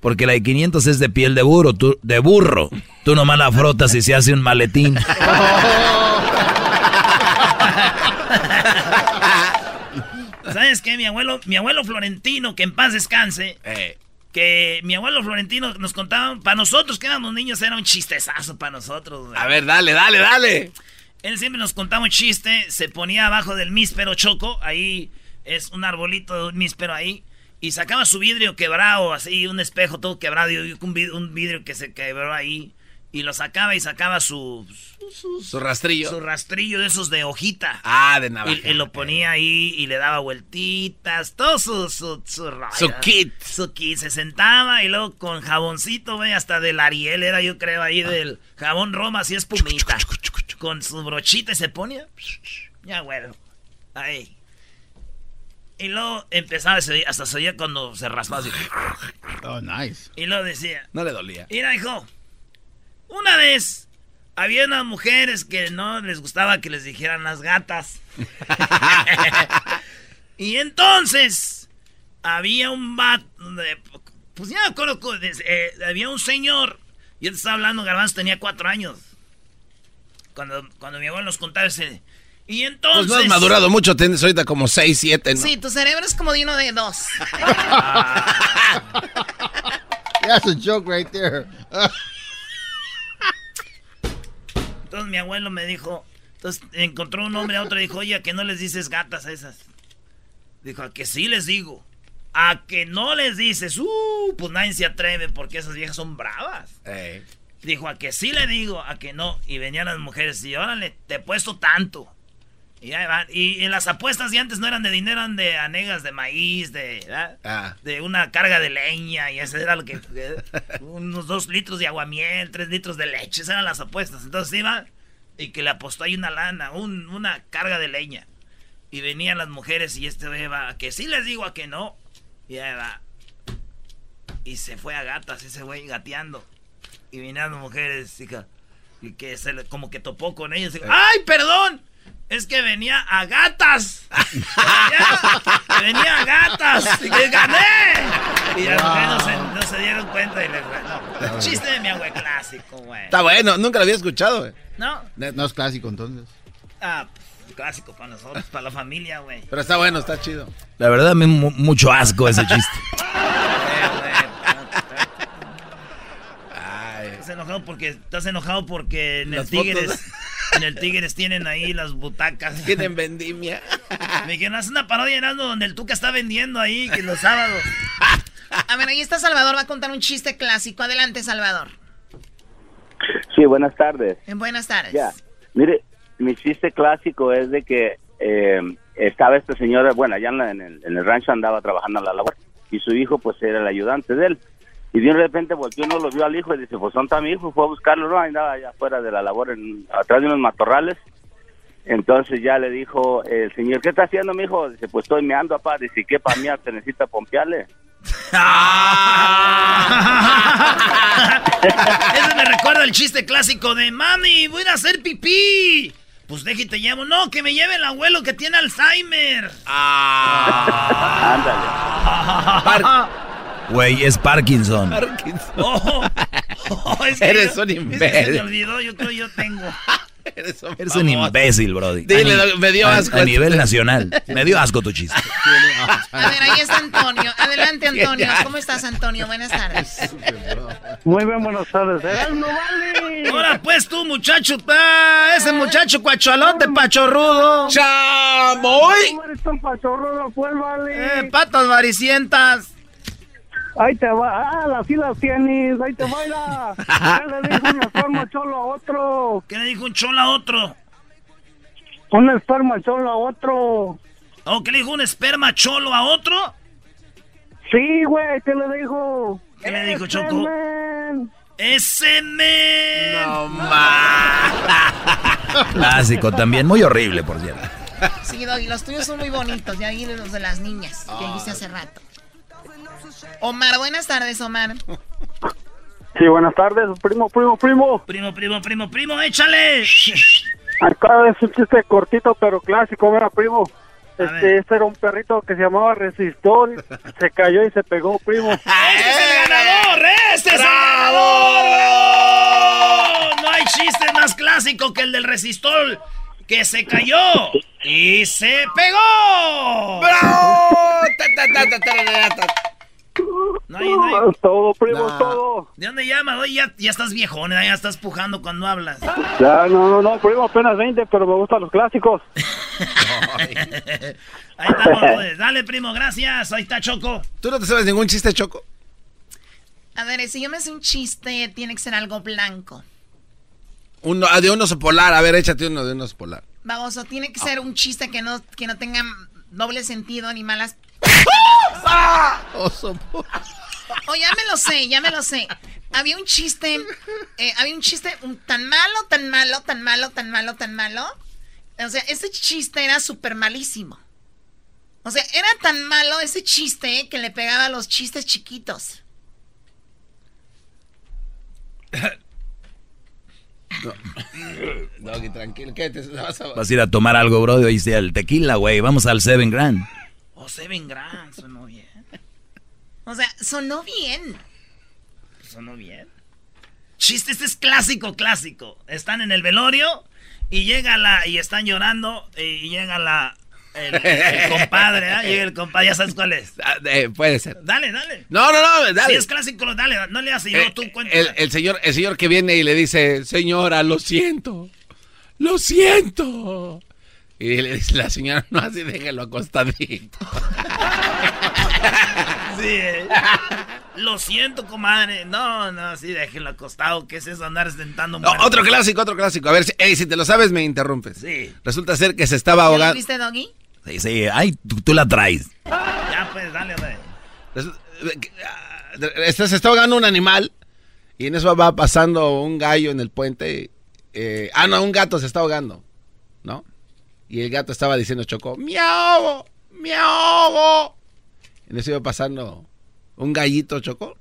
Porque la de 500 es de piel de burro, tú, de burro. Tú nomás la frotas y se hace un maletín. ¿Sabes qué? Mi abuelo, mi abuelo Florentino, que en paz descanse, que mi abuelo Florentino nos contaba, para nosotros que éramos niños era un chistezazo para nosotros. güey. A ver, dale, dale, dale. Él siempre nos contaba un chiste, se ponía abajo del míspero choco, ahí es un arbolito de un míspero ahí, y sacaba su vidrio quebrado, así, un espejo todo quebrado, y un vid- un vidrio que se quebró ahí, y lo sacaba y sacaba su... Su rastrillo. Su rastrillo de esos de hojita. Ah, de navaja. Y, y lo ponía ahí y le daba vueltitas, todo su, su, su. Su kit. Su kit. Se sentaba y luego con jaboncito, güey, hasta del Ariel era yo creo ahí del jabón Roma, así espumita. Con su brochita y se ponía. Ya, bueno. Ahí. Y luego empezaba, hasta se oía cuando se raspaba así. Oh, nice. Y luego decía, No le dolía. Mira, hijo. Una vez había unas mujeres que no les gustaba que les dijeran las gatas. y entonces había un vato. de- Pues ya me acuerdo eh, había un señor. Yo te estaba hablando, Garbanzo tenía cuatro años. Cuando, cuando mi abuelo nos contaba ese. Y entonces. Pues no has madurado mucho, tienes ahorita como 6, 7, ¿no? Sí, tu cerebro es como de uno de dos. That's a joke right there. Entonces mi abuelo me dijo, entonces encontró un hombre a otro y dijo, oye, ¿a que no les dices gatas a esas? Dijo, a que sí les digo. A que no les dices, uh, pues nadie se atreve porque esas viejas son bravas. Dijo, a que sí le digo, a que no. Y venían las mujeres y órale, te he puesto tanto. Y ahí van. Y en las apuestas de antes no eran de dinero, eran de anegas de maíz, de. Ah. de una carga de leña. Y ese era lo que. unos dos litros de aguamiel, tres litros de leche. Esas eran las apuestas. Entonces iba y que le apostó ahí una lana, un- una carga de leña. Y venían las mujeres y este iba a que sí les digo, a que no. Y ahí va. Y se fue a gatas ese güey gateando. Y vinieron mujeres, hija, y que se le- como que topó con ellos. y, ¡Ay, perdón! Es que venía a gatas. venía, venía a gatas. Y que gané. Y las mujeres no se, no se dieron cuenta y le no, Chiste de mi güey clásico, güey. Está bueno, nunca lo había escuchado, güey. ¿No? No es clásico entonces. Ah, pues, clásico para nosotros, para la familia, güey. Pero está bueno, está chido. La verdad, me mu- mucho asco ese chiste. Estás enojado porque estás enojado porque en el Las Tigres fotos. en el Tigres tienen ahí las butacas. Tienen vendimia. Me dijeron, haz una parodia Erasmo, donde el Tuca está vendiendo ahí que los sábados. A ver, ahí está Salvador, va a contar un chiste clásico. Adelante, Salvador. Sí, buenas tardes. En buenas tardes. Ya, mire, mi chiste clásico es de que eh, estaba este señor, bueno, allá en, la- en el, en el rancho andaba trabajando en la labor y su hijo pues era el ayudante de él. Y de repente volteó, no lo vio al hijo y dice, pues ¿dónde está mi hijo? Fue a buscarlo, no, andaba allá afuera de la labor, en, atrás de unos matorrales. Entonces ya le dijo el señor, ¿qué está haciendo mi hijo? Dice, pues estoy meando, papá. Dice, ¿qué para mí te necesita pompearle? Ese me recuerda el chiste clásico de mami, voy a hacer pipí. Pues déjate te llevo. No, que me lleve el abuelo que tiene Alzheimer. Güey, es Parkinson. Oh, oh, es que Eres yo- un es que se me imbécil. olvidó, yo creo yo tengo. Eres un imbécil, Brody. Dile, A me dio asco A, nivel nacional. Me dio asco tu chiste. A ver, ahí está Antonio. Adelante, Antonio. ¿Cómo estás, Antonio? Buenas tardes. Muy bien, buenas tardes. ¡Erasmo, vale! Ahora pues tú, muchacho, pa, ese muchacho cuachalote, pachorrudo. ¡Chamoy! ¿Cómo eres tan pachorrudo, pues, vale? Eh, patas varicientas. Ahí te va, ah, así las tienes, ahí te baila. ¿Qué le dijo un esperma cholo a otro? ¿Qué le dijo un cholo a otro? Un esperma cholo a otro. ¿O qué le dijo un esperma cholo a otro? Sí, güey, ¿qué le dijo? ¿Qué le dijo, Ese Choco? men. ¡Ese men! No Clásico también. Muy horrible, por cierto. Sí, Doggy, los tuyos son muy bonitos. Ya vi los de las niñas que dijiste hace rato. Omar, buenas tardes, Omar. Sí, buenas tardes, primo, primo, primo. Primo, primo, primo, primo, échale. Acá es un chiste cortito pero clásico, mira, primo. Este, este era un perrito que se llamaba Resistol, se cayó y se pegó, primo. ¡Este es el ganador! ¡Este es el ganador! ¡Bravo! No hay chiste más clásico que el del resistol que se cayó y se pegó. ¡Bravo! No hay, no hay. Todo, primo, todo. ¿De dónde llamas? Oye, ya, ya estás viejón, ¿eh? ya estás pujando cuando hablas. Ya, no, no, no, primo, apenas 20, pero me gustan los clásicos. Ahí estamos, pues. Dale, primo, gracias. Ahí está Choco. ¿Tú no te sabes ningún chiste, Choco? A ver, si yo me sé un chiste, tiene que ser algo blanco. Uno, ah, de un oso polar. A ver, échate uno de un oso polar. Baboso, tiene que ser un chiste que no, que no tenga doble sentido ni malas. Oso Oh, ya me lo sé, ya me lo sé. Había un chiste, eh, había un chiste tan malo, tan malo, tan malo, tan malo, tan malo. O sea, ese chiste era súper malísimo. O sea, era tan malo ese chiste que le pegaba a los chistes chiquitos. Doggy, tranquilo, ¿qué te vas a... Vas a ir a tomar algo, Brody. Oíste el tequila, güey. Vamos al Seven Grand. Seven Grand, sonó bien. O sea, sonó bien. Sonó bien. Chiste, este es clásico, clásico. Están en el velorio y llega la. y están llorando y llega la. El, el compadre. Llega el compadre, ya sabes cuál es. Ah, eh, puede ser. Dale, dale. No, no, no, dale. Si es clásico, dale, no le haces yo, Eh, tú cuenta. el, el señor, el señor que viene y le dice, señora, lo siento, lo siento. Y le dice la señora, no así, déjalo acostadito. Sí, eh. Lo siento, comadre. No, no, sí, déjenlo acostado. ¿Qué es eso andar sentando No, otro clásico, otro clásico. A ver, si, ey, si te lo sabes, me interrumpes. Sí. Resulta ser que se estaba ¿Ya lo ahogando. viste, Doggy? Sí, sí. Ay, tú, tú la traes. Ya, pues, dale, dale. Este, se está ahogando un animal y en eso va pasando un gallo en el puente. eh, ah, no, un gato se está ahogando, ¿no? Y el gato estaba diciendo Choco, ¡me ahogo! ¡me ahogo! En eso iba pasando un gallito Choco.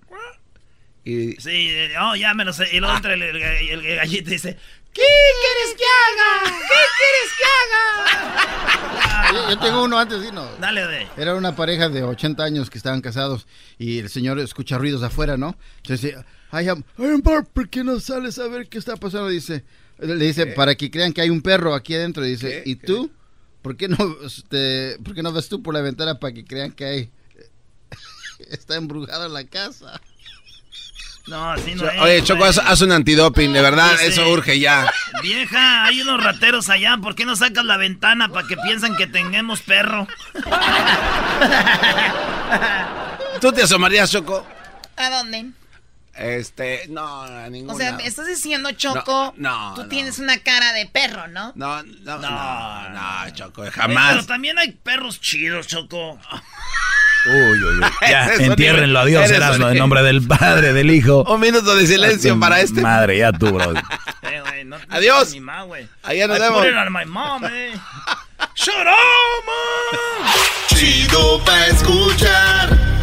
Y Sí, oh, ya me lo sé. Y luego entra el, el- el- el gallito y dice, ¿Qué quieres que haga? ¿Qué quieres que haga? Yo, yo tengo uno antes, ¿sí? No. Dale, de. Era una pareja de 80 años que estaban casados y el señor escucha ruidos afuera, ¿no? Entonces dice, ay, am- amor, ¿por qué no sales a ver qué está pasando? Dice, le dice, para que crean que hay un perro aquí adentro. Dice, ¿y tú? ¿Por qué no, este, por qué no ves tú por la ventana para que crean que hay... Está embrujada la casa. No, así no Cho- es. Oye, Choco, haz, haz un antidoping, de verdad, Dice, eso urge ya. Vieja, hay unos rateros allá. ¿Por qué no sacas la ventana para que piensan que tengamos perro? ¿Tú te asomarías, Choco? ¿A dónde? Este, no, a ninguna. O sea, me estás diciendo, Choco, No, no, tú no. tienes una cara de perro, ¿no? No, no, no, no, Choco, jamás. Pero también hay perros chidos, Choco. Uy, uy, uy. Ya, entiérrenlo a nivel- Dios, eres Erasmo, en nombre del Padre, del Hijo. Un minuto de silencio para este. Madre, ya tú, bro. Eh, güey, no- Adiós. mi ma, güey. Allá nos I vemos. put it on my mom, eh. Shut up, man. Chido pa' escuchar.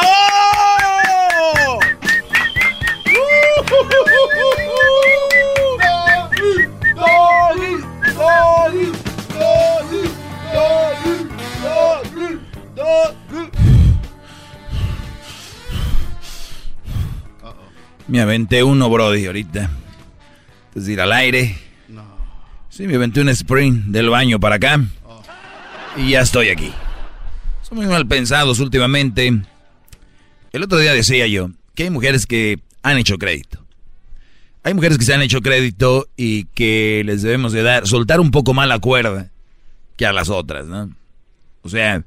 ¡Bravo! Me aventé uno, Brody, ahorita. Es ir al aire. Sí, me aventé un sprint del baño para acá. Y ya estoy aquí. Son muy mal pensados últimamente. El otro día decía yo que hay mujeres que han hecho crédito. Hay mujeres que se han hecho crédito y que les debemos de dar, soltar un poco más la cuerda que a las otras, ¿no? O sea,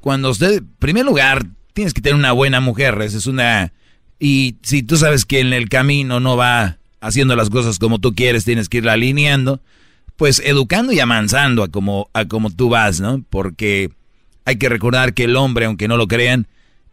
cuando usted, en primer lugar, tienes que tener una buena mujer, esa es una... Y si tú sabes que en el camino no va haciendo las cosas como tú quieres, tienes que irla alineando, pues educando y amansando a como, a como tú vas, ¿no? Porque hay que recordar que el hombre, aunque no lo crean,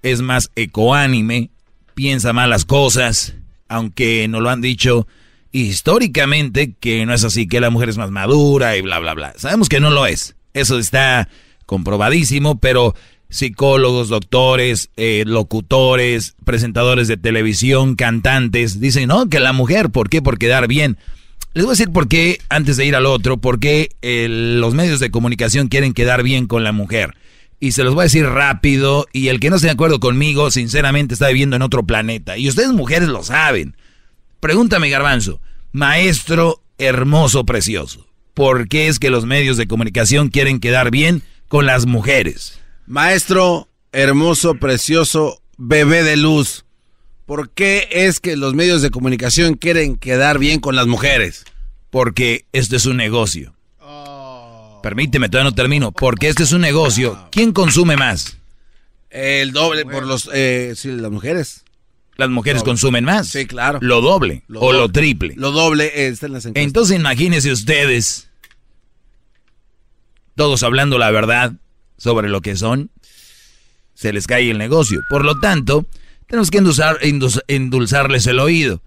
es más ecoánime, piensa más las cosas, aunque nos lo han dicho históricamente que no es así, que la mujer es más madura y bla, bla, bla. Sabemos que no lo es. Eso está comprobadísimo, pero psicólogos, doctores, eh, locutores, presentadores de televisión, cantantes, dicen, no, que la mujer, ¿por qué? Por quedar bien. Les voy a decir por qué, antes de ir al otro, por qué eh, los medios de comunicación quieren quedar bien con la mujer. Y se los voy a decir rápido, y el que no esté de acuerdo conmigo, sinceramente está viviendo en otro planeta. Y ustedes mujeres lo saben. Pregúntame, garbanzo, maestro hermoso, precioso, ¿por qué es que los medios de comunicación quieren quedar bien con las mujeres? Maestro, hermoso, precioso, bebé de luz. ¿Por qué es que los medios de comunicación quieren quedar bien con las mujeres? Porque esto es un negocio. Permíteme, todavía no termino. Porque este es un negocio. ¿Quién consume más? El doble por los, eh, sí, las mujeres. Las mujeres Doble. consumen más. Sí, claro. Lo doble Lo o lo triple. Lo doble está en las encuestas. Entonces imagínense ustedes, todos hablando la verdad sobre lo que son, se les cae el negocio. Por lo tanto, tenemos que endulzar- endulz- endulzarles el oído.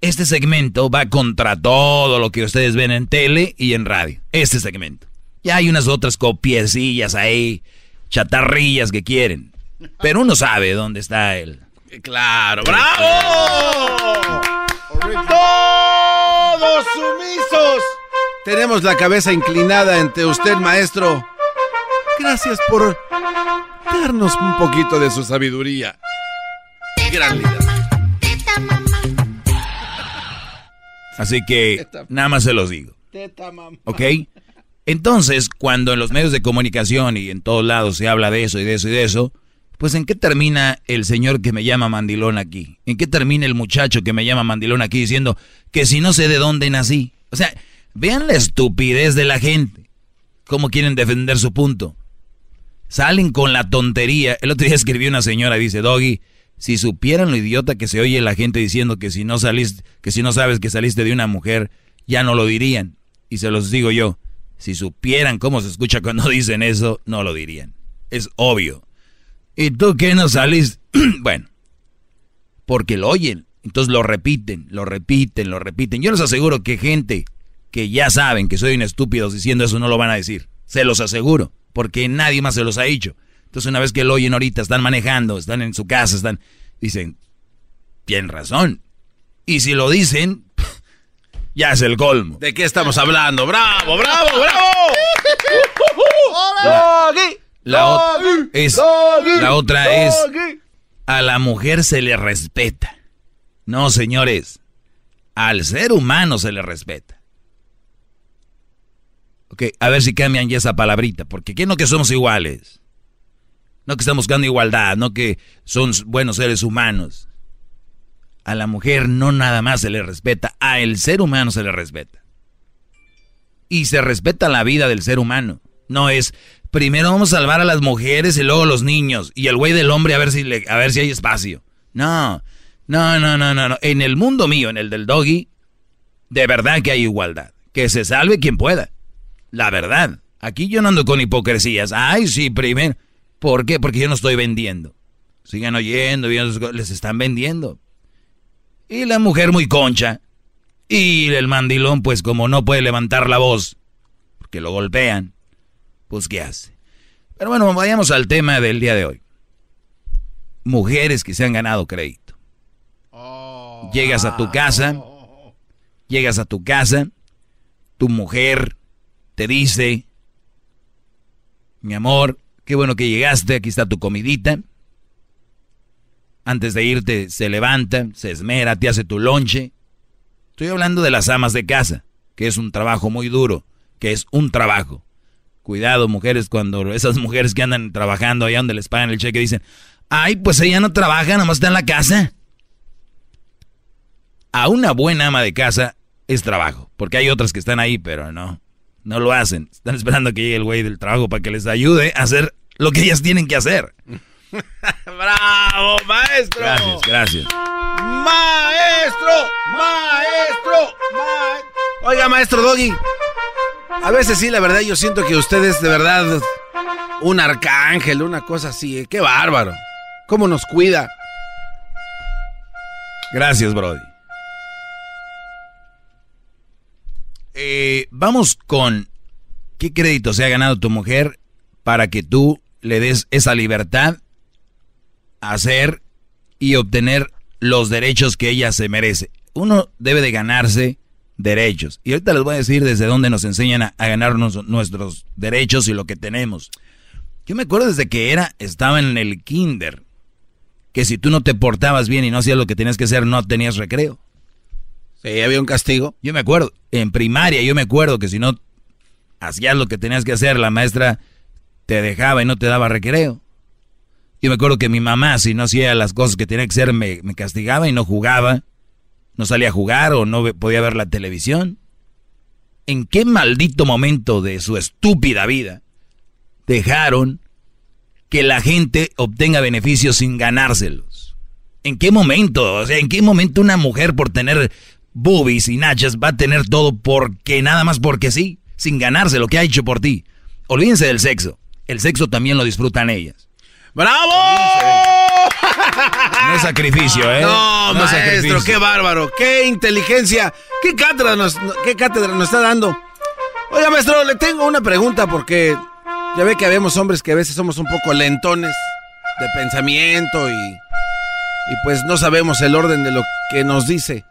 Este segmento va contra todo lo que ustedes ven en tele y en radio. Este segmento. Ya hay unas otras copiecillas ahí, chatarrillas que quieren. Pero uno sabe dónde está él. Claro, bravo. Todos sumisos. Tenemos la cabeza inclinada ante usted, maestro. Gracias por darnos un poquito de su sabiduría. Gran líder. Así que nada más se los digo. ¿Ok? Entonces, cuando en los medios de comunicación y en todos lados se habla de eso y de eso y de eso, pues ¿en qué termina el señor que me llama mandilón aquí? ¿En qué termina el muchacho que me llama mandilón aquí diciendo que si no sé de dónde nací? O sea, vean la estupidez de la gente. ¿Cómo quieren defender su punto? Salen con la tontería. El otro día escribió una señora, dice, Doggy, Si supieran lo idiota que se oye la gente diciendo que si no salís, que si no sabes que saliste de una mujer, ya no lo dirían. Y se los digo yo, si supieran cómo se escucha cuando dicen eso, no lo dirían. Es obvio. ¿Y tú qué no salís? bueno, porque lo oyen. Entonces lo repiten, lo repiten, lo repiten. Yo les aseguro que gente que ya saben que soy un estúpido diciendo eso no lo van a decir. Se los aseguro, porque nadie más se los ha dicho. Entonces una vez que lo oyen ahorita, están manejando, están en su casa, están, dicen, tienen razón. Y si lo dicen, ya es el colmo. ¿De qué estamos hablando? ¡Bravo, bravo, bravo! La, es, la otra es, a la mujer se le respeta. No, señores, al ser humano se le respeta. Ok, a ver si cambian ya esa palabrita, porque ¿qué no que somos iguales? No que estamos buscando igualdad, no que son buenos seres humanos. A la mujer no nada más se le respeta, a el ser humano se le respeta. Y se respeta la vida del ser humano. No es, primero vamos a salvar a las mujeres y luego los niños. Y el güey del hombre a ver si, le, a ver si hay espacio. No, no, no, no, no, no. En el mundo mío, en el del doggy, de verdad que hay igualdad. Que se salve quien pueda. La verdad. Aquí yo no ando con hipocresías. Ay, sí, primero. ¿Por qué? Porque yo no estoy vendiendo. Sigan oyendo, les están vendiendo. Y la mujer muy concha. Y el mandilón, pues como no puede levantar la voz, porque lo golpean, pues ¿qué hace? Pero bueno, vayamos al tema del día de hoy. Mujeres que se han ganado crédito. Llegas a tu casa, llegas a tu casa, tu mujer te dice, mi amor, qué bueno que llegaste, aquí está tu comidita. Antes de irte se levanta, se esmera, te hace tu lonche. Estoy hablando de las amas de casa, que es un trabajo muy duro, que es un trabajo. Cuidado, mujeres, cuando esas mujeres que andan trabajando allá donde les pagan el cheque dicen, ay, pues ella no trabaja, nomás está en la casa a una buena ama de casa es trabajo. Porque hay otras que están ahí, pero no. No lo hacen. Están esperando que llegue el güey del trabajo para que les ayude a hacer lo que ellas tienen que hacer. ¡Bravo, maestro! Gracias, gracias. ¡Maestro! ¡Maestro! Oiga, maestro Doggy. A veces sí, la verdad, yo siento que usted es de verdad un arcángel, una cosa así. ¿eh? ¡Qué bárbaro! ¿Cómo nos cuida? Gracias, Brody. Eh, vamos con qué crédito se ha ganado tu mujer para que tú le des esa libertad hacer y obtener los derechos que ella se merece. Uno debe de ganarse derechos. Y ahorita les voy a decir desde dónde nos enseñan a, ganarnos nuestros derechos y lo que tenemos. Yo me acuerdo desde que era, estaba en el kinder, que si tú no te portabas bien y no hacías lo que tenías que hacer, no tenías recreo. Sí, había un castigo. Yo me acuerdo, en primaria yo me acuerdo que si no hacías lo que tenías que hacer, la maestra te dejaba y no te daba recreo. Yo me acuerdo que mi mamá, si no hacía las cosas que tenía que hacer, me, castigaba y no jugaba. No salía a jugar o no podía ver la televisión. ¿En qué maldito momento de su estúpida vida dejaron que la gente obtenga beneficios sin ganárselos? ¿En qué momento? O sea, ¿en qué momento una mujer por tener boobies y nachas va a tener todo porque nada más porque sí, sin ganarse lo que ha hecho por ti. Olvídense del sexo. El sexo también lo disfrutan ellas. ¡Bravo! No es sacrificio, ¿eh? No, maestro, qué bárbaro, qué inteligencia, qué cátedra, nos, qué cátedra nos está dando. Oiga, maestro, le tengo una pregunta porque ya ve que habemos hombres que a veces somos un poco lentones de pensamiento y, y pues no sabemos el orden de lo que nos dice.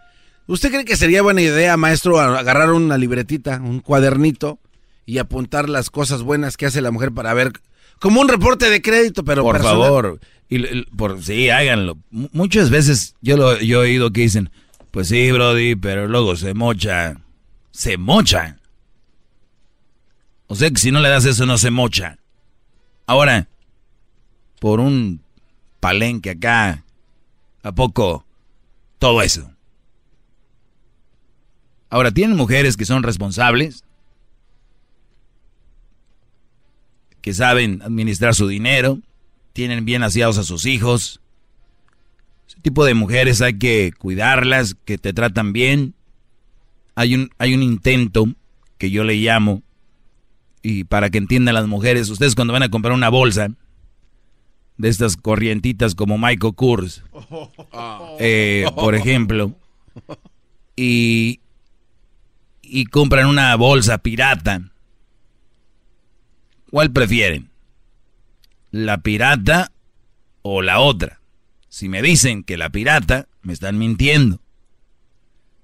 ¿Usted cree que sería buena idea, maestro, agarrar una libretita, un cuadernito y apuntar las cosas buenas que hace la mujer para ver como un reporte de crédito, pero por favor, y, por sí, háganlo. muchas veces yo lo yo he oído que dicen, pues sí, Brody, pero luego se mocha, se mocha. O sea que si no le das eso no se mocha. Ahora, por un palenque acá, ¿a poco todo eso? Ahora, tienen mujeres que son responsables, que saben administrar su dinero, tienen bien aseados a sus hijos, Ese tipo de mujeres hay que cuidarlas, que te tratan bien. Hay un, hay un intento que yo le llamo, y para que entiendan las mujeres, ustedes cuando van a comprar una bolsa de estas corrientitas como Michael Kors, eh, por ejemplo, y, y compran una bolsa pirata, ¿cuál prefieren? ¿La pirata o la otra? Si me dicen que la pirata, me están mintiendo.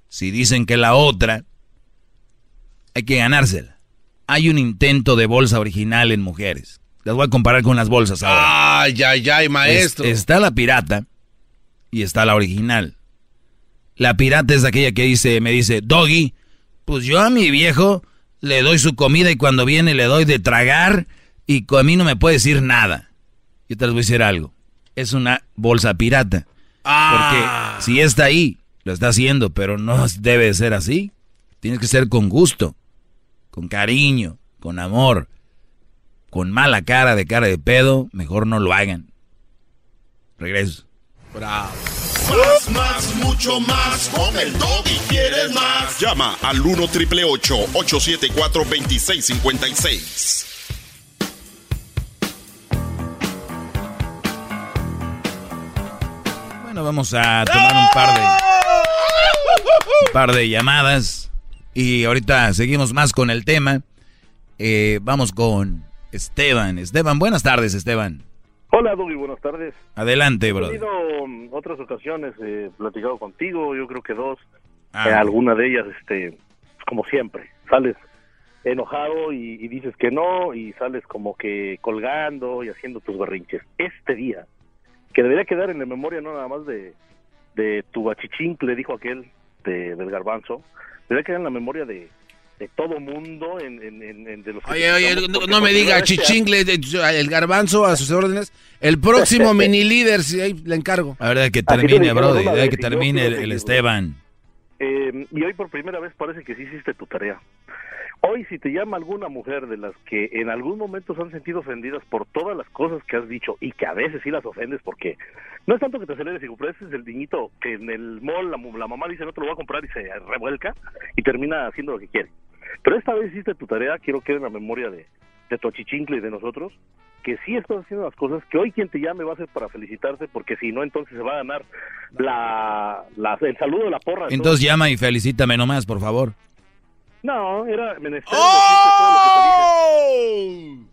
Si dicen que la otra, hay que ganársela. Hay un intento de bolsa original en mujeres. Las voy a comparar con las bolsas ahora. Ay, ay, ay, maestro. Es- está la pirata y está la original. La pirata es aquella que dice, me dice, Doggy, pues yo a mi viejo le doy su comida y cuando viene le doy de tragar y a mí no me puede decir nada. Yo te les voy a decir algo. Es una bolsa pirata. Ah. Porque si está ahí, lo está haciendo, pero no debe de ser así. Tienes que ser con gusto, con cariño, con amor. Con mala cara de cara de pedo, mejor no lo hagan. Regreso. Bravo. Más, más, mucho más. Con el doggy quieres más. Llama al 1 triple 874 2656. Bueno, vamos a tomar un par de un par de llamadas y ahorita seguimos más con el tema. Eh, vamos con Esteban. Esteban, buenas tardes, Esteban. Hola, Doggy, buenas tardes. Adelante, He bro. tenido um, otras ocasiones, eh, platicado contigo, yo creo que dos. Ah. Eh, alguna de ellas, este, como siempre, sales enojado y, y dices que no y sales como que colgando y haciendo tus berrinches. Este día, que debería quedar en la memoria no nada más de, de tu le dijo aquel de, del garbanzo, debería quedar en la memoria de, de todo mundo, en, en- en- en- de los que Oye, oye, no, me diga se chichingle, de- el garbanzo a sus órdenes. El próximo mini líder, si ahí le encargo. A ver, de que termine, Brody, que termine el, el. Esteban. Eh, y hoy por primera vez parece que sí hiciste tu tarea. Hoy si te llama alguna mujer de las que en algún momento se han sentido ofendidas por todas las cosas que has dicho y que a veces sí las ofendes porque no es tanto que te aceleres y ese es el niñito que en el mall la, la mamá dice no te lo voy a comprar y se revuelca y termina haciendo lo que quiere. Pero esta vez hiciste tu tarea, quiero que quede en la memoria de, de tu y de nosotros, que sí estás haciendo las cosas, que hoy quien te llame va a ser para felicitarte, porque si no, entonces se va a ganar la, la- el saludo de la porra. Entonces llama y felicítame nomás, por favor. No, era menester decirte todo lo que te dije.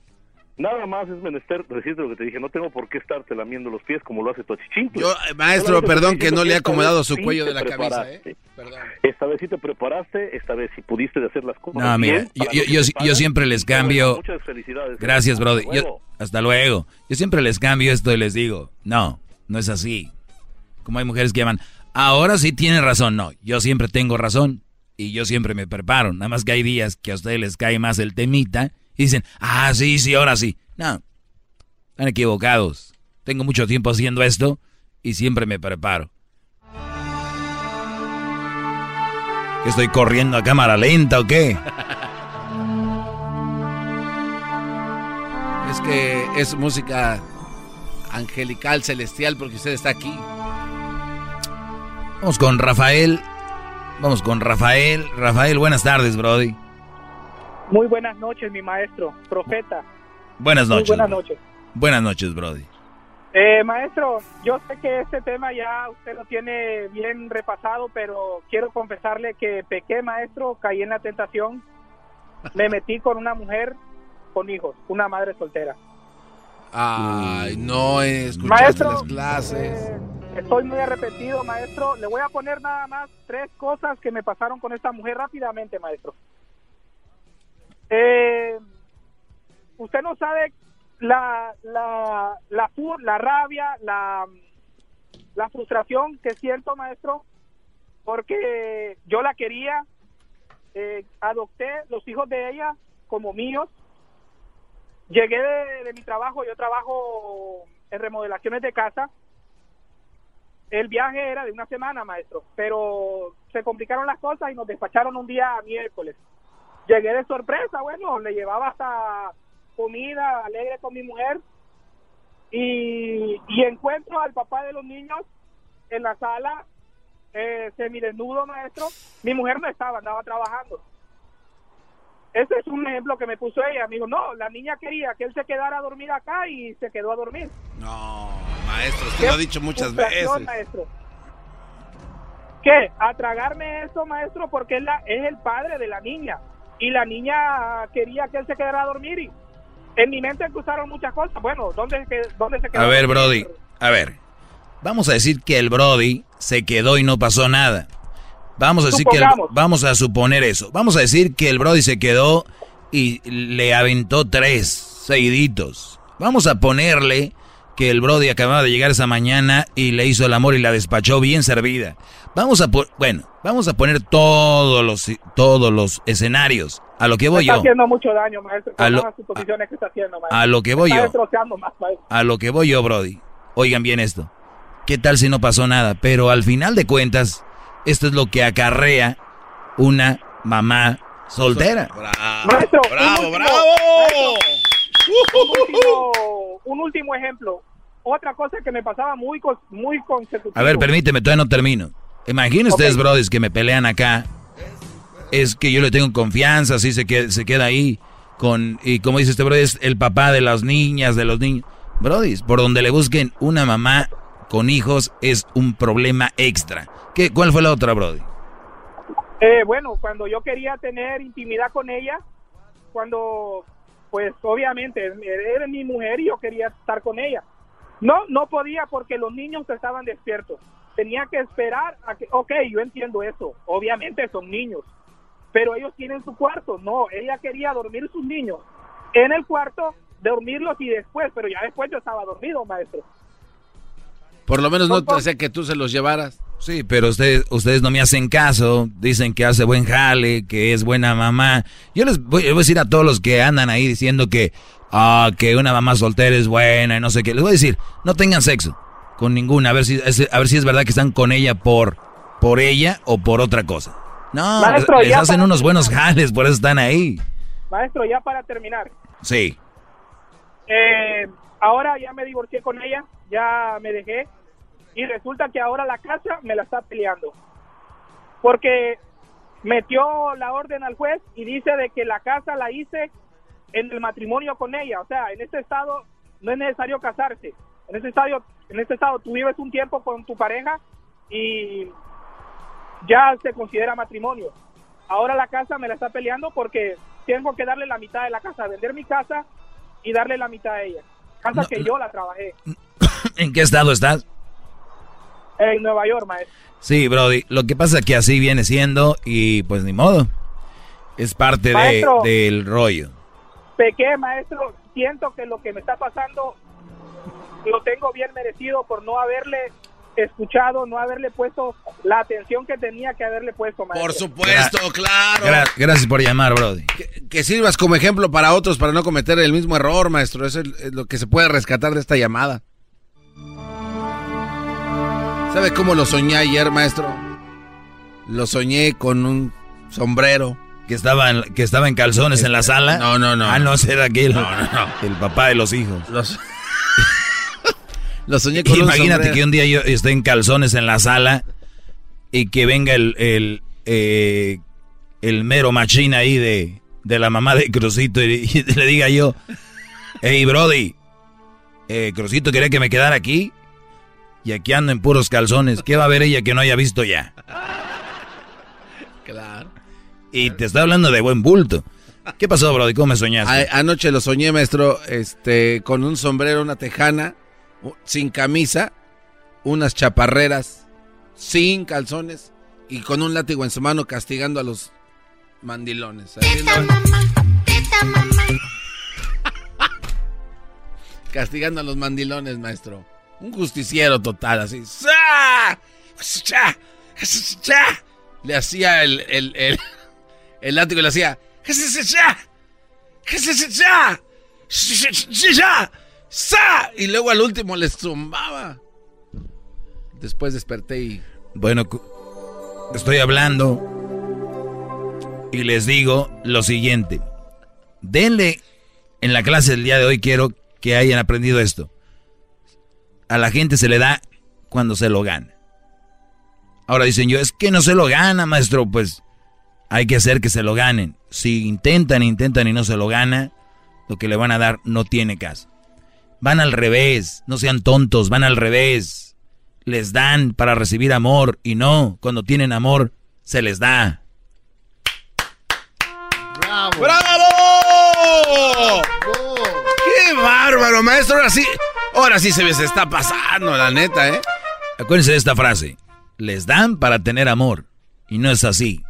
Nada más es menester decirte lo que te dije. No tengo por qué estarte lamiendo los pies como lo hace tu achichincle. Yo, eh, maestro, Solamente perdón que no le he acomodado su sí cuello de la camisa. ¿eh? Esta vez sí te preparaste, esta vez sí pudiste de hacer las cosas No, mira, bien yo, siempre les cambio. Muchas felicidades. Gracias, Hasta Brody. Yo- luego. hasta luego. Yo siempre les cambio esto y les digo, no, no es así. Como hay mujeres que llaman, ahora sí tiene razón. No, yo siempre tengo razón y yo siempre me preparo. Nada más que hay días que a ustedes les cae más el temita y dicen, ah, sí, sí, ahora sí. No, están equivocados. Tengo mucho tiempo haciendo esto y siempre me preparo. ¿Que ¿Estoy corriendo a cámara lenta o qué? Es que es música angelical, celestial, porque usted está aquí. Vamos con Rafael. Vamos con Rafael. Rafael, buenas tardes, Brody. Muy buenas noches, mi maestro, profeta. Buenas Muy noches. buenas noches. Buenas noches, Brody. Eh, maestro, yo sé que este tema ya usted lo tiene bien repasado, pero quiero confesarle que pequé, maestro, caí en la tentación, me metí con una mujer con hijos, una madre soltera. Ay, no escuchaste Maestro, las clases. Estoy muy arrepentido, maestro. Le voy a poner nada más tres cosas que me pasaron con esta mujer rápidamente, maestro. Eh, usted no sabe la, la, la, la rabia, la, la frustración que siento, maestro, porque yo la quería, eh, adopté los hijos de ella como míos. Llegué de, de mi trabajo, yo trabajo en remodelaciones de casa. El viaje era de una semana, maestro, pero se complicaron las cosas y nos despacharon un día miércoles. Llegué de sorpresa, bueno, le llevaba hasta comida alegre con mi mujer y, encuentro al papá de los niños en la sala, eh, semidesnudo, maestro. Mi mujer no estaba, andaba trabajando. Ese es un ejemplo que me puso ella. Amigo, no, la niña quería que él se quedara a dormir acá y se quedó a dormir. No, maestro, usted lo ha dicho muchas veces. maestro. ¿Qué? A tragarme eso, maestro, porque es, la, es el padre de la niña. Y la niña quería que él se quedara a dormir y en mi mente cruzaron muchas cosas. Bueno, ¿dónde, se quedó? A ver, Brody, a ver. Vamos a decir que el Brody se quedó y no pasó nada. Vamos a decir que el- vamos a suponer eso. Vamos a decir que el Brody se quedó y le aventó tres seguiditos. Vamos a ponerle que el Brody acababa de llegar esa mañana y le hizo el amor y la despachó bien servida. Vamos a bueno, vamos a poner todos los todos los escenarios. A lo que voy está yo. haciendo mucho daño, maestro, A lo- las suposiciones que está haciendo, maestro. a lo que voy Está yo. destrozando más, maestro. A lo que voy yo, Brody. Oigan bien esto. ¿Qué tal si no pasó nada? Pero al final de cuentas, esto es lo que acarrea una mamá soltera. Maestro, bravo, último- bravo. maestro, un, último, un último ejemplo. Otra cosa que me pasaba muy, muy consecutivo. A ver, permíteme, todavía no termino. Imaginen ustedes, que me pelean acá. Es que yo le tengo confianza, así se queda, se queda ahí. Con, y como dice este Brody, es el papá de las niñas, de los niños. Brody, por donde le busquen una mamá con hijos es un problema extra. ¿Qué, ¿Cuál fue la otra, Brody? Eh, bueno, cuando yo quería tener intimidad con ella, cuando, pues obviamente, era mi mujer y yo quería estar con ella. No, no podía porque los niños estaban despiertos. Tenía que esperar a que, ok, yo entiendo eso, obviamente son niños, pero ellos tienen su cuarto. No, ella quería dormir sus niños en el cuarto, dormirlos y después, pero ya después yo estaba dormido, maestro. Por lo menos no te decía que tú se los llevaras. Sí, pero ustedes, ustedes no me hacen caso, dicen que hace buen jale, que es buena mamá. Yo les voy, les voy a decir a todos los que andan ahí diciendo que, ah, que una mamá soltera es buena y no sé qué. Les voy a decir, no tengan sexo con ninguna, a ver si, es- a ver si es verdad que están con ella por, por ella o por otra cosa. No, Maestro, les, hacen para- unos buenos jales, por eso están ahí. Maestro, ya para terminar, Sí. Eh, ahora ya me divorcié con ella, ya me dejé y resulta que ahora la casa me la está peleando porque metió la orden al juez y dice de que la casa la hice en el matrimonio con ella, o sea, en este estado no es necesario casarse, en este estado, en este estado tú vives un tiempo con tu pareja y ya se considera matrimonio. Ahora la casa me la está peleando porque tengo que darle la mitad de la casa, vender mi casa y darle la mitad a ella. Casa que yo la trabajé ¿En qué estado estás? En Nueva York, maestro. Sí, Brody. Lo que pasa es que así viene siendo y pues ni modo. Es parte de, del rollo. Pequé, maestro, siento que lo que me está pasando lo tengo bien merecido por no haberle escuchado, no haberle puesto la atención que tenía que haberle puesto, maestro. Por supuesto, claro. Gra- gracias por llamar, Brody. Que, que sirvas como ejemplo para otros para no cometer el mismo error, maestro. Eso es, es lo que se puede rescatar de esta llamada. ¿Sabe cómo lo soñé ayer, maestro? Lo soñé con un sombrero. Que estaba en, que estaba en calzones en la sala. No, no, no. Ah, no, ese era aquel. No, no, no. El papá de los hijos. Los- Lo soñé con un Imagínate que un día yo esté en calzones en la sala y que venga el, el, eh, el mero machín ahí de, de la mamá de Crucito y, y le diga yo, hey Brody, eh, Crucito quería que me quedara aquí y aquí ando en puros calzones. ¿Qué va a ver ella que no haya visto ya? Claro. Y te está hablando de buen bulto. ¿Qué pasó, Brody? ¿Cómo me soñaste? A- anoche lo soñé, maestro, este, con un sombrero, una tejana, sin camisa, unas chaparreras, sin calzones y con un látigo en su mano castigando a los mandilones. Haciendo- castigando a los mandilones, maestro. Un justiciero total, así. Le hacía el, el, el, el látigo, le hacía. Y luego al último les zumbaba. Después desperté y. Bueno, estoy hablando y les digo lo siguiente. Denle en la clase del día de hoy, quiero que hayan aprendido esto. A la gente se le da cuando se lo gana. Ahora dicen yo, es que no se lo gana, maestro. Pues hay que hacer que se lo ganen. Si intentan, intentan y no se lo gana, lo que le van a dar no tiene caso. Van al revés, no sean tontos, van al revés. Les dan para recibir amor y no, cuando tienen amor, se les da. ¡Bravo! ¡Bravo! ¡Qué bárbaro, maestro! Ahora sí, ahora sí se me está pasando, la neta, ¿eh? Acuérdense de esta frase. Les dan para tener amor. Y no es así.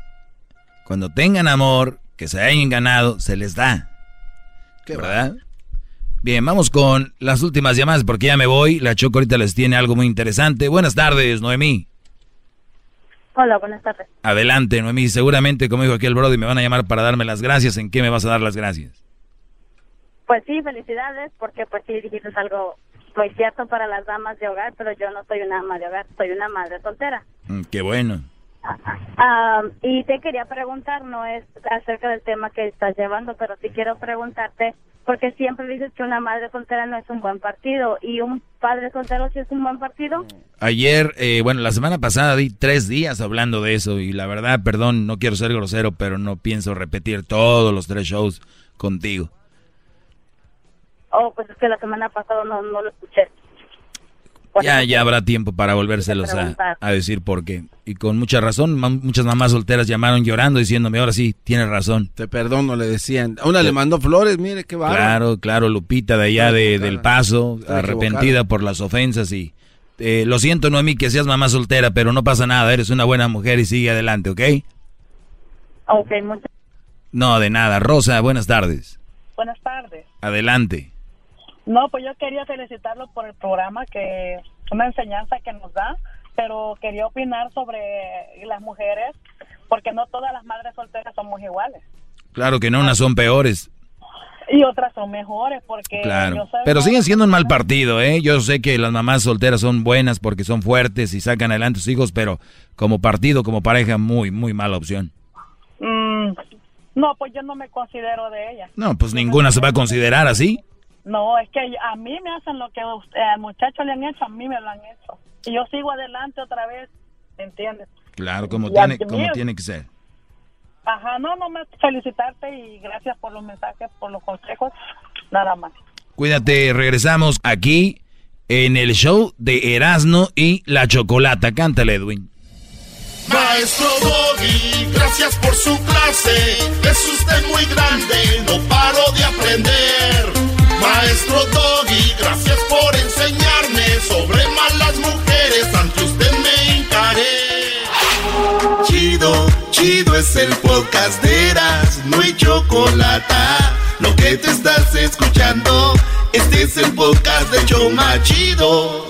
Cuando tengan amor, que se hayan ganado, se les da. ¿Verdad? Bien, vamos con las últimas llamadas porque ya me voy. La Choco ahorita les tiene algo muy interesante. Buenas tardes, Noemí. Hola, buenas tardes. Adelante, Noemí. Seguramente, como dijo aquí el Brody, me van a llamar para darme las gracias. ¿En qué me vas a dar las gracias? Pues sí, felicidades, porque pues sí dijiste algo muy cierto para las damas de hogar, pero yo no soy una ama de hogar, soy una madre soltera. Mm, qué bueno. Ah, y te quería preguntar, no es acerca del tema que estás llevando, pero sí quiero preguntarte, porque siempre dices que una madre soltera no es un buen partido, y un padre soltero sí es un buen partido. Ayer, eh, bueno, la semana pasada di tres días hablando de eso, y la verdad, perdón, no quiero ser grosero, pero no pienso repetir todos los tres shows contigo. Oh, pues es que la semana pasada no, no lo escuché. Ya, ya habrá tiempo para volvérselos a, a, decir por qué. Y con mucha razón, muchas mamás solteras llamaron llorando diciéndome, ahora sí, tienes razón. Te perdono, le decían. A una le mandó flores, mire qué bárbaro. Claro, claro, Lupita de allá de, del Paso, arrepentida por las ofensas y... Eh, lo siento, Noemí, que seas mamá soltera, pero no pasa nada, eres una buena mujer y sigue adelante, ¿ok? Ok, muchas No, de nada. Rosa, buenas tardes. Buenas tardes. Adelante. No, pues yo quería felicitarlo por el programa, que una enseñanza que nos da, pero quería opinar sobre las mujeres, porque no todas las madres solteras somos iguales. Claro que no, unas son peores. Y otras son mejores, porque... Claro, pero siguen siendo un mal partido, ¿eh? Yo sé que las mamás solteras son buenas porque son fuertes y sacan adelante a sus hijos, pero como partido, como pareja, muy, muy mala opción. Mm, no, pues yo no me considero de ellas. No, pues ninguna se va a considerar así. No, es que a mí me hacen lo que al muchacho le han hecho, a mí me lo han hecho. Y yo sigo adelante otra vez, ¿entiendes? Claro, como, tiene, como tiene que ser. Ajá, no, no me felicitarte y gracias por los mensajes, por los consejos, nada más. Cuídate, regresamos aquí en el show de Erasmo y la Chocolata. Cántale, Edwin. Maestro Doggy, gracias por su clase. Es usted muy grande, no paro de aprender. Maestro Doggy, gracias por enseñarme sobre malas mujeres. Ante usted me encaré. Chido, chido es el podcast de Eras, no hay chocolate. Lo que te estás escuchando, este es el podcast de Choma Chido.